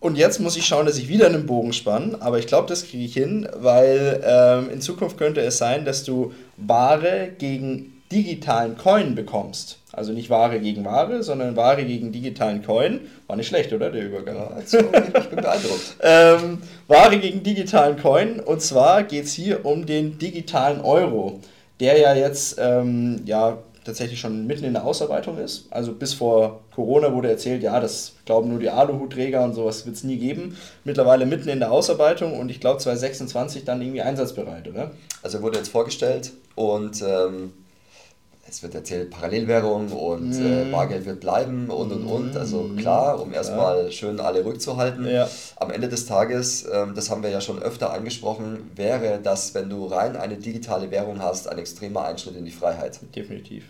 und jetzt muss ich schauen, dass ich wieder einen Bogen spanne, aber ich glaube, das kriege ich hin, weil ähm, in Zukunft könnte es sein, dass du Ware gegen digitalen Coin bekommst. Also nicht Ware gegen Ware, sondern Ware gegen digitalen Coin. War nicht schlecht, oder, der Übergang? Ja, also, ich bin beeindruckt. ähm, Ware gegen digitalen Coin. Und zwar geht es hier um den digitalen Euro, der ja jetzt ähm, ja, tatsächlich schon mitten in der Ausarbeitung ist. Also bis vor Corona wurde erzählt, ja, das glauben nur die Aluhutträger und sowas wird es nie geben. Mittlerweile mitten in der Ausarbeitung und ich glaube 2026 dann irgendwie einsatzbereit, oder? Also wurde jetzt vorgestellt und ähm, es wird erzählt, Parallelwährung und mm. äh, mhm. Bargeld wird bleiben und und und. Also mhm. klar, um erstmal ja. schön alle rückzuhalten. Ja. Am Ende des Tages, ähm, das haben wir ja schon öfter angesprochen, wäre das, wenn du rein eine digitale Währung hast, ein extremer Einschnitt in die Freiheit. Definitiv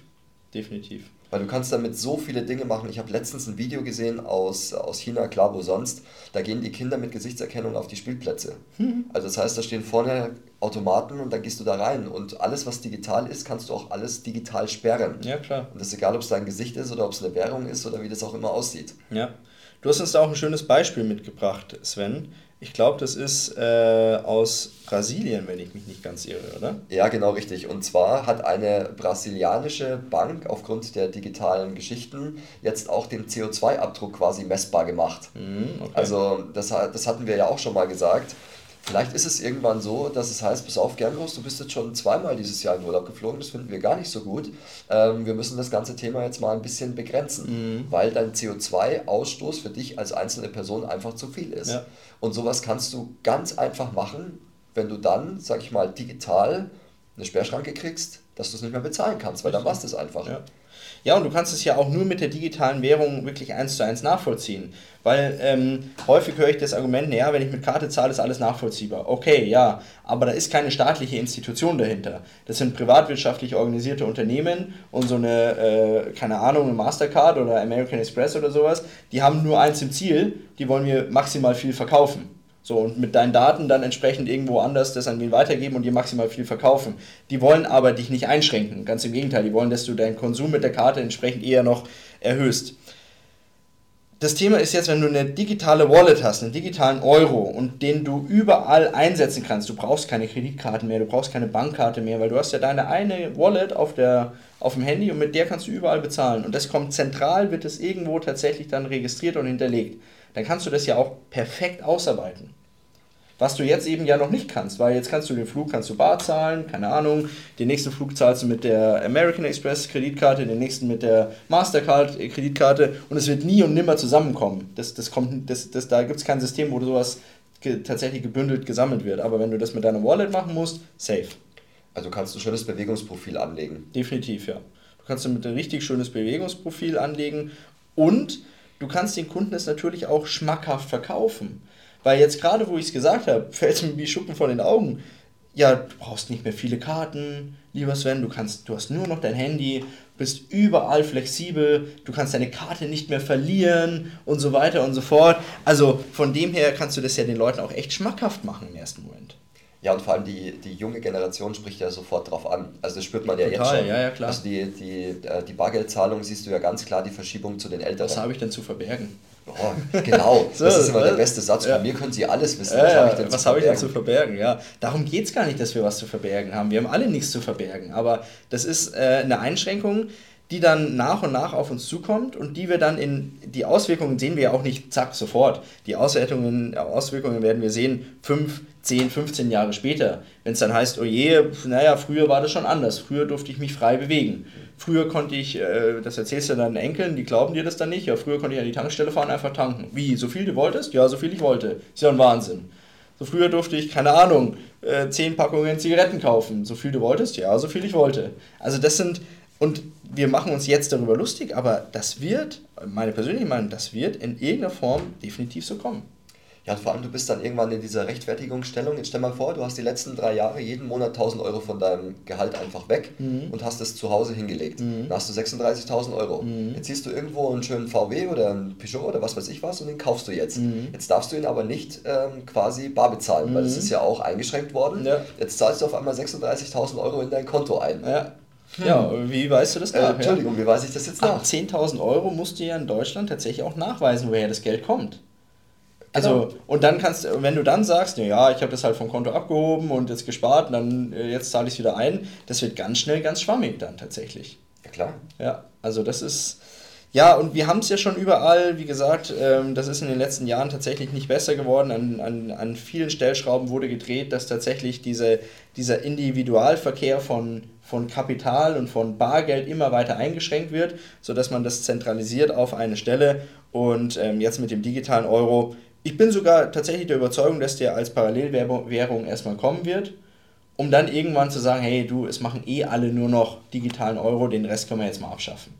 definitiv. Weil du kannst damit so viele Dinge machen. Ich habe letztens ein Video gesehen aus, aus China, klar wo sonst. Da gehen die Kinder mit Gesichtserkennung auf die Spielplätze. Mhm. Also das heißt, da stehen vorne Automaten und dann gehst du da rein. Und alles, was digital ist, kannst du auch alles digital sperren. Ja, klar. Und das ist egal, ob es dein Gesicht ist oder ob es eine Währung ist oder wie das auch immer aussieht. Ja. Du hast uns da auch ein schönes Beispiel mitgebracht, Sven. Ich glaube, das ist äh, aus Brasilien, wenn ich mich nicht ganz irre, oder? Ja, genau richtig. Und zwar hat eine brasilianische Bank aufgrund der digitalen Geschichten jetzt auch den CO2-Abdruck quasi messbar gemacht. Mhm, okay. Also das, das hatten wir ja auch schon mal gesagt. Vielleicht ist es irgendwann so, dass es heißt, pass auf, Gerngroß, du bist jetzt schon zweimal dieses Jahr in Urlaub geflogen, das finden wir gar nicht so gut. Ähm, wir müssen das ganze Thema jetzt mal ein bisschen begrenzen, mhm. weil dein CO2-Ausstoß für dich als einzelne Person einfach zu viel ist. Ja. Und sowas kannst du ganz einfach machen, wenn du dann, sag ich mal, digital eine Sperrschranke kriegst, dass du es nicht mehr bezahlen kannst, weil dann war es einfach. Ja. Ja, und du kannst es ja auch nur mit der digitalen Währung wirklich eins zu eins nachvollziehen. Weil ähm, häufig höre ich das Argument, naja, wenn ich mit Karte zahle, ist alles nachvollziehbar. Okay, ja, aber da ist keine staatliche Institution dahinter. Das sind privatwirtschaftlich organisierte Unternehmen und so eine, äh, keine Ahnung, eine Mastercard oder American Express oder sowas, die haben nur eins im Ziel, die wollen mir maximal viel verkaufen. So, und mit deinen Daten dann entsprechend irgendwo anders das an wen weitergeben und dir maximal viel verkaufen. Die wollen aber dich nicht einschränken. Ganz im Gegenteil, die wollen, dass du deinen Konsum mit der Karte entsprechend eher noch erhöhst. Das Thema ist jetzt, wenn du eine digitale Wallet hast, einen digitalen Euro und den du überall einsetzen kannst. Du brauchst keine Kreditkarten mehr, du brauchst keine Bankkarte mehr, weil du hast ja deine eine Wallet auf, der, auf dem Handy und mit der kannst du überall bezahlen. Und das kommt zentral, wird es irgendwo tatsächlich dann registriert und hinterlegt dann kannst du das ja auch perfekt ausarbeiten. Was du jetzt eben ja noch nicht kannst, weil jetzt kannst du den Flug, kannst du bar zahlen, keine Ahnung, den nächsten Flug zahlst du mit der American Express Kreditkarte, den nächsten mit der Mastercard Kreditkarte und es wird nie und nimmer zusammenkommen. Das, das kommt, das, das, da gibt es kein System, wo sowas ge tatsächlich gebündelt gesammelt wird. Aber wenn du das mit deiner Wallet machen musst, safe. Also kannst du ein schönes Bewegungsprofil anlegen. Definitiv, ja. Du kannst damit ein richtig schönes Bewegungsprofil anlegen und du kannst den Kunden es natürlich auch schmackhaft verkaufen. Weil jetzt gerade, wo ich es gesagt habe, fällt es mir wie Schuppen von den Augen. Ja, du brauchst nicht mehr viele Karten, lieber Sven, du, kannst, du hast nur noch dein Handy, bist überall flexibel, du kannst deine Karte nicht mehr verlieren und so weiter und so fort. Also von dem her kannst du das ja den Leuten auch echt schmackhaft machen im ersten Moment. Ja, und vor allem die, die junge Generation spricht ja sofort drauf an. Also das spürt man ja Total, jetzt schon. Ja, ja, klar. Also die, die, äh, die Bargeldzahlung siehst du ja ganz klar die Verschiebung zu den Älteren. Was habe ich denn zu verbergen? Oh, genau, so, das ist immer der beste Satz. Von mir können Sie alles wissen. Was ja, habe ich denn, was hab ich denn zu verbergen? Ja, darum geht es gar nicht, dass wir was zu verbergen haben. Wir haben alle nichts zu verbergen. Aber das ist äh, eine Einschränkung, die dann nach und nach auf uns zukommt und die wir dann in die Auswirkungen sehen wir ja auch nicht zack sofort. Die Auswertungen, Auswirkungen werden wir sehen 5, 10, 15 Jahre später. Wenn es dann heißt, oh je, naja, früher war das schon anders. Früher durfte ich mich frei bewegen. Früher konnte ich, äh, das erzählst du deinen Enkeln, die glauben dir das dann nicht. Ja, früher konnte ich an die Tankstelle fahren, einfach tanken. Wie, so viel du wolltest? Ja, so viel ich wollte. Ist ja ein Wahnsinn. So früher durfte ich, keine Ahnung, äh, 10 Packungen Zigaretten kaufen. So viel du wolltest? Ja, so viel ich wollte. Also das sind und wir machen uns jetzt darüber lustig, aber das wird, meine persönliche Meinung, das wird in irgendeiner Form definitiv so kommen. Ja, und vor allem, du bist dann irgendwann in dieser Rechtfertigungsstellung. Jetzt stell mal vor, du hast die letzten drei Jahre jeden Monat 1000 Euro von deinem Gehalt einfach weg mhm. und hast es zu Hause hingelegt. Mhm. Dann hast du 36.000 Euro. Mhm. Jetzt siehst du irgendwo einen schönen VW oder einen Peugeot oder was weiß ich was und den kaufst du jetzt. Mhm. Jetzt darfst du ihn aber nicht ähm, quasi bar bezahlen, weil es mhm. ist ja auch eingeschränkt worden. Ja. Jetzt zahlst du auf einmal 36.000 Euro in dein Konto ein. Ja. Ja, wie weißt du das äh, nach? Äh, Entschuldigung, wie weiß ich das jetzt nach? Ab 10.000 Euro musst du ja in Deutschland tatsächlich auch nachweisen, woher das Geld kommt. Also, genau. und dann kannst wenn du dann sagst, ja, ich habe das halt vom Konto abgehoben und jetzt gespart und dann äh, jetzt zahle ich es wieder ein, das wird ganz schnell ganz schwammig dann tatsächlich. Ja, klar. Ja, also das ist, ja, und wir haben es ja schon überall, wie gesagt, ähm, das ist in den letzten Jahren tatsächlich nicht besser geworden. An, an, an vielen Stellschrauben wurde gedreht, dass tatsächlich diese, dieser Individualverkehr von, von Kapital und von Bargeld immer weiter eingeschränkt wird, sodass man das zentralisiert auf eine Stelle. Und ähm, jetzt mit dem digitalen Euro, ich bin sogar tatsächlich der Überzeugung, dass der als Parallelwährung erstmal kommen wird, um dann irgendwann zu sagen, hey du, es machen eh alle nur noch digitalen Euro, den Rest können wir jetzt mal abschaffen.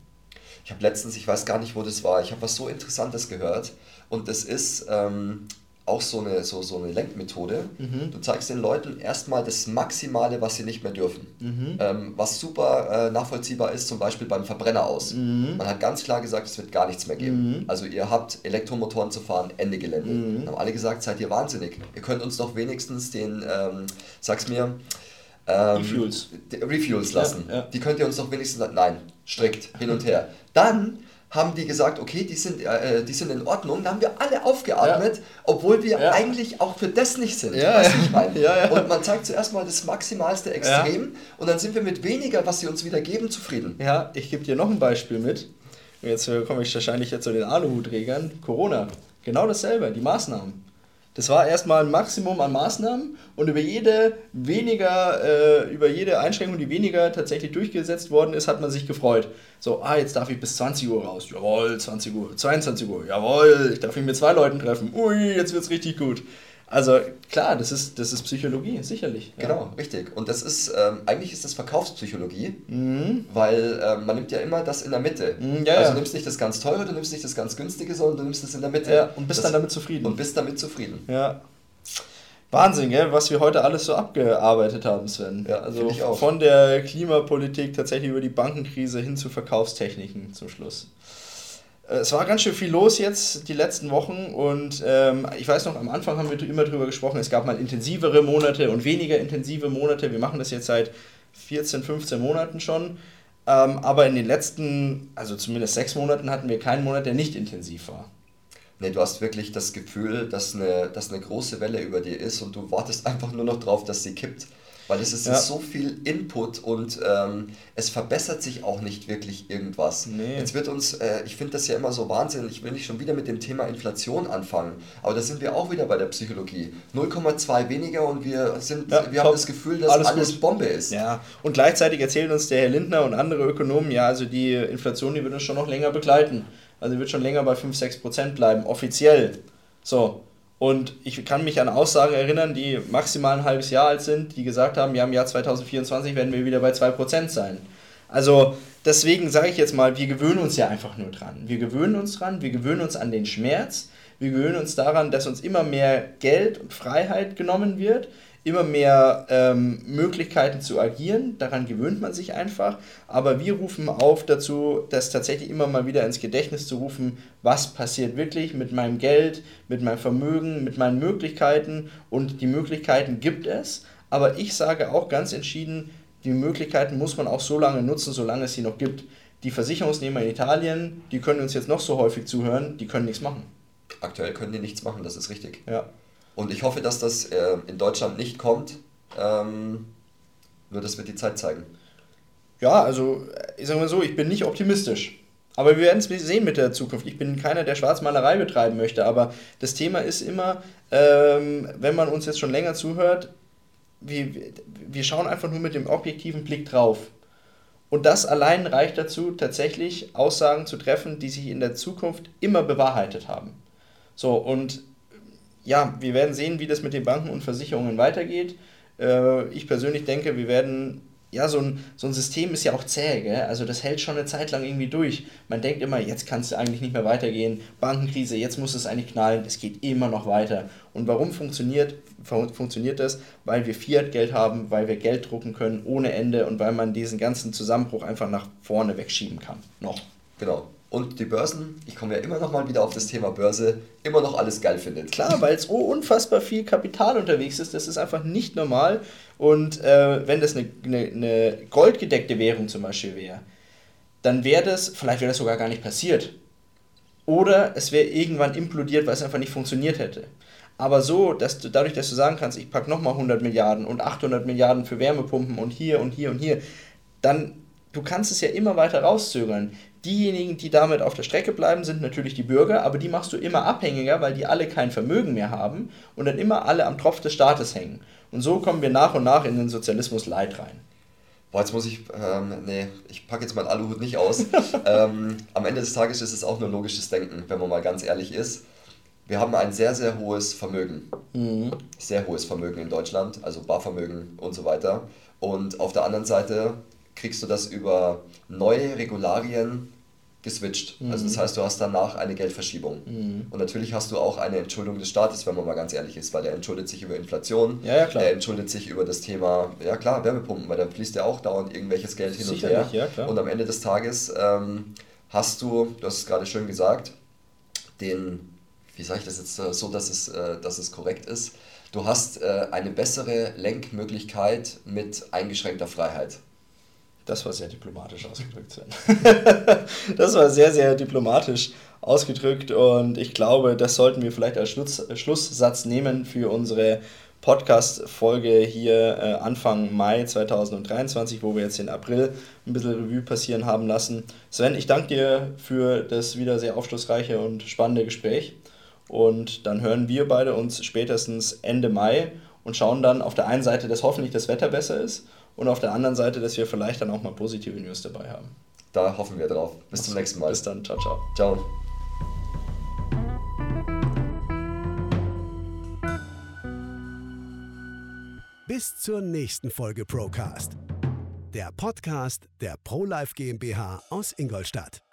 Ich habe letztens, ich weiß gar nicht, wo das war, ich habe was so Interessantes gehört und das ist ähm, auch so eine, so, so eine Lenkmethode. Mhm. Du zeigst den Leuten erstmal das Maximale, was sie nicht mehr dürfen. Mhm. Ähm, was super äh, nachvollziehbar ist, zum Beispiel beim Verbrenner aus. Mhm. Man hat ganz klar gesagt, es wird gar nichts mehr geben. Mhm. Also ihr habt Elektromotoren zu fahren, Ende Gelände. Mhm. Dann haben alle gesagt, seid ihr wahnsinnig. Ihr könnt uns doch wenigstens den, ähm, sag's mir, ähm, Refuels. Refuels lassen. Ja, ja. Die könnt ihr uns doch wenigstens, nein, strikt, hin und her. Dann haben die gesagt, okay, die sind, äh, die sind in Ordnung. Da haben wir alle aufgeatmet, ja. obwohl wir ja. eigentlich auch für das nicht sind. Ja. Und man zeigt zuerst mal das maximalste Extrem und dann sind wir mit weniger, was sie uns wieder geben, zufrieden. Ja, ich gebe dir noch ein Beispiel mit. Jetzt komme ich wahrscheinlich jetzt zu den Aluhutträgern. Corona. Genau dasselbe, die Maßnahmen. Das war erstmal ein Maximum an Maßnahmen und über jede weniger, äh, über jede Einschränkung, die weniger tatsächlich durchgesetzt worden ist, hat man sich gefreut. So, ah, jetzt darf ich bis 20 Uhr raus. Jawohl, 20 Uhr, 22 Uhr, jawohl, ich darf mich mit zwei Leuten treffen. Ui, jetzt wird's richtig gut. Also klar, das ist, das ist Psychologie, sicherlich. Ja. Genau, richtig. Und das ist, ähm, eigentlich ist das Verkaufspsychologie, mhm. weil ähm, man nimmt ja immer das in der Mitte. Mhm, ja, also du nimmst nicht das ganz teure, du nimmst nicht das ganz günstige, sondern du nimmst das in der Mitte. Ja, und bist das, dann damit zufrieden. Und bist damit zufrieden. Ja. Wahnsinn, gell, was wir heute alles so abgearbeitet haben, Sven. Ja, also von der Klimapolitik tatsächlich über die Bankenkrise hin zu Verkaufstechniken zum Schluss. Äh, es war ganz schön viel los jetzt die letzten Wochen und ähm, ich weiß noch, am Anfang haben wir immer darüber gesprochen, es gab mal intensivere Monate und weniger intensive Monate. Wir machen das jetzt seit 14, 15 Monaten schon. Ähm, aber in den letzten, also zumindest sechs Monaten, hatten wir keinen Monat, der nicht intensiv war. Nee, du hast wirklich das Gefühl, dass eine, dass eine große Welle über dir ist und du wartest einfach nur noch drauf, dass sie kippt. Weil es ist ja. so viel Input und ähm, es verbessert sich auch nicht wirklich irgendwas. Nee. Jetzt wird uns, äh, ich finde das ja immer so Wahnsinn, ich will nicht schon wieder mit dem Thema Inflation anfangen, aber da sind wir auch wieder bei der Psychologie. 0,2 weniger und wir, sind, ja, wir haben das Gefühl, dass alles, alles Bombe ist. Ja, und gleichzeitig erzählen uns der Herr Lindner und andere Ökonomen, ja, also die Inflation, die wird uns schon noch länger begleiten. Also die wird schon länger bei 5, 6 Prozent bleiben, offiziell. So, und ich kann mich an Aussagen erinnern, die maximal ein halbes Jahr alt sind, die gesagt haben, ja, im Jahr 2024 werden wir wieder bei 2% sein. Also deswegen sage ich jetzt mal, wir gewöhnen uns ja einfach nur dran. Wir gewöhnen uns dran, wir gewöhnen uns an den Schmerz, wir gewöhnen uns daran, dass uns immer mehr Geld und Freiheit genommen wird, immer mehr ähm, Möglichkeiten zu agieren. Daran gewöhnt man sich einfach. Aber wir rufen auf dazu, das tatsächlich immer mal wieder ins Gedächtnis zu rufen, was passiert wirklich mit meinem Geld, mit meinem Vermögen, mit meinen Möglichkeiten. Und die Möglichkeiten gibt es. Aber ich sage auch ganz entschieden, die Möglichkeiten muss man auch so lange nutzen, solange es sie noch gibt. Die Versicherungsnehmer in Italien, die können uns jetzt noch so häufig zuhören, die können nichts machen. Aktuell können die nichts machen, das ist richtig. Ja. Und ich hoffe, dass das äh, in Deutschland nicht kommt. Ähm, nur das wird die Zeit zeigen. Ja, also ich sage mal so, ich bin nicht optimistisch. Aber wir werden es sehen mit der Zukunft. Ich bin keiner, der Schwarzmalerei betreiben möchte. Aber das Thema ist immer, ähm, wenn man uns jetzt schon länger zuhört, wir, wir schauen einfach nur mit dem objektiven Blick drauf. Und das allein reicht dazu, tatsächlich Aussagen zu treffen, die sich in der Zukunft immer bewahrheitet haben. So, und ja, wir werden sehen, wie das mit den Banken und Versicherungen weitergeht. Äh, ich persönlich denke, wir werden, ja, so ein, so ein System ist ja auch zäh, gell? also das hält schon eine Zeit lang irgendwie durch. Man denkt immer, jetzt kann es eigentlich nicht mehr weitergehen, Bankenkrise, jetzt muss es eigentlich knallen, es geht immer noch weiter. Und warum funktioniert, funktioniert das? Weil wir Fiat-Geld haben, weil wir Geld drucken können ohne Ende und weil man diesen ganzen Zusammenbruch einfach nach vorne wegschieben kann. Noch. Genau und die Börsen, ich komme ja immer noch mal wieder auf das Thema Börse, immer noch alles geil findet. Klar, weil es so unfassbar viel Kapital unterwegs ist, das ist einfach nicht normal. Und äh, wenn das eine, eine, eine, goldgedeckte Währung zum Beispiel wäre, dann wäre das, vielleicht wäre das sogar gar nicht passiert. Oder es wäre irgendwann implodiert, weil es einfach nicht funktioniert hätte. Aber so, dass du dadurch, dass du sagen kannst, ich packe nochmal 100 Milliarden und 800 Milliarden für Wärmepumpen und hier und hier und hier, dann du kannst es ja immer weiter rauszögern. Diejenigen, die damit auf der Strecke bleiben, sind natürlich die Bürger, aber die machst du immer abhängiger, weil die alle kein Vermögen mehr haben und dann immer alle am Tropf des Staates hängen. Und so kommen wir nach und nach in den Sozialismus Leid rein. Boah, jetzt muss ich, ähm, nee, ich packe jetzt meinen Aluhut nicht aus. ähm, am Ende des Tages ist es auch nur logisches Denken, wenn man mal ganz ehrlich ist. Wir haben ein sehr, sehr hohes Vermögen. Mhm. Sehr hohes Vermögen in Deutschland, also Barvermögen und so weiter. Und auf der anderen Seite kriegst du das über neue Regularien geswitcht. Mhm. Also das heißt, du hast danach eine Geldverschiebung. Mhm. Und natürlich hast du auch eine Entschuldung des Staates, wenn man mal ganz ehrlich ist, weil er entschuldet sich über Inflation, ja, ja, klar. er entschuldet sich über das Thema, ja klar, Wärmepumpen, weil da fließt ja auch dauernd irgendwelches Geld hin und her. Ja, klar. Und am Ende des Tages ähm, hast du, du hast es gerade schön gesagt, den, wie sage ich das jetzt äh, so, dass es, äh, dass es korrekt ist, du hast äh, eine bessere Lenkmöglichkeit mit eingeschränkter Freiheit. Das war sehr diplomatisch ausgedrückt, Sven. das war sehr, sehr diplomatisch ausgedrückt und ich glaube, das sollten wir vielleicht als Schluss, Schlusssatz nehmen für unsere Podcast-Folge hier äh, Anfang Mai 2023, wo wir jetzt den April ein bisschen Revue passieren haben lassen. Sven, ich danke dir für das wieder sehr aufschlussreiche und spannende Gespräch Und dann hören wir beide uns spätestens Ende Mai und schauen dann auf der einen Seite, dass hoffentlich das Wetter besser ist und auf der anderen Seite, dass wir vielleicht dann auch mal positive News dabei haben. Da hoffen wir drauf. Bis zum nächsten Mal. Bis dann. Ciao, ciao. Ciao. Bis zur nächsten Folge Procast. Der Podcast der ProLife GmbH aus Ingolstadt.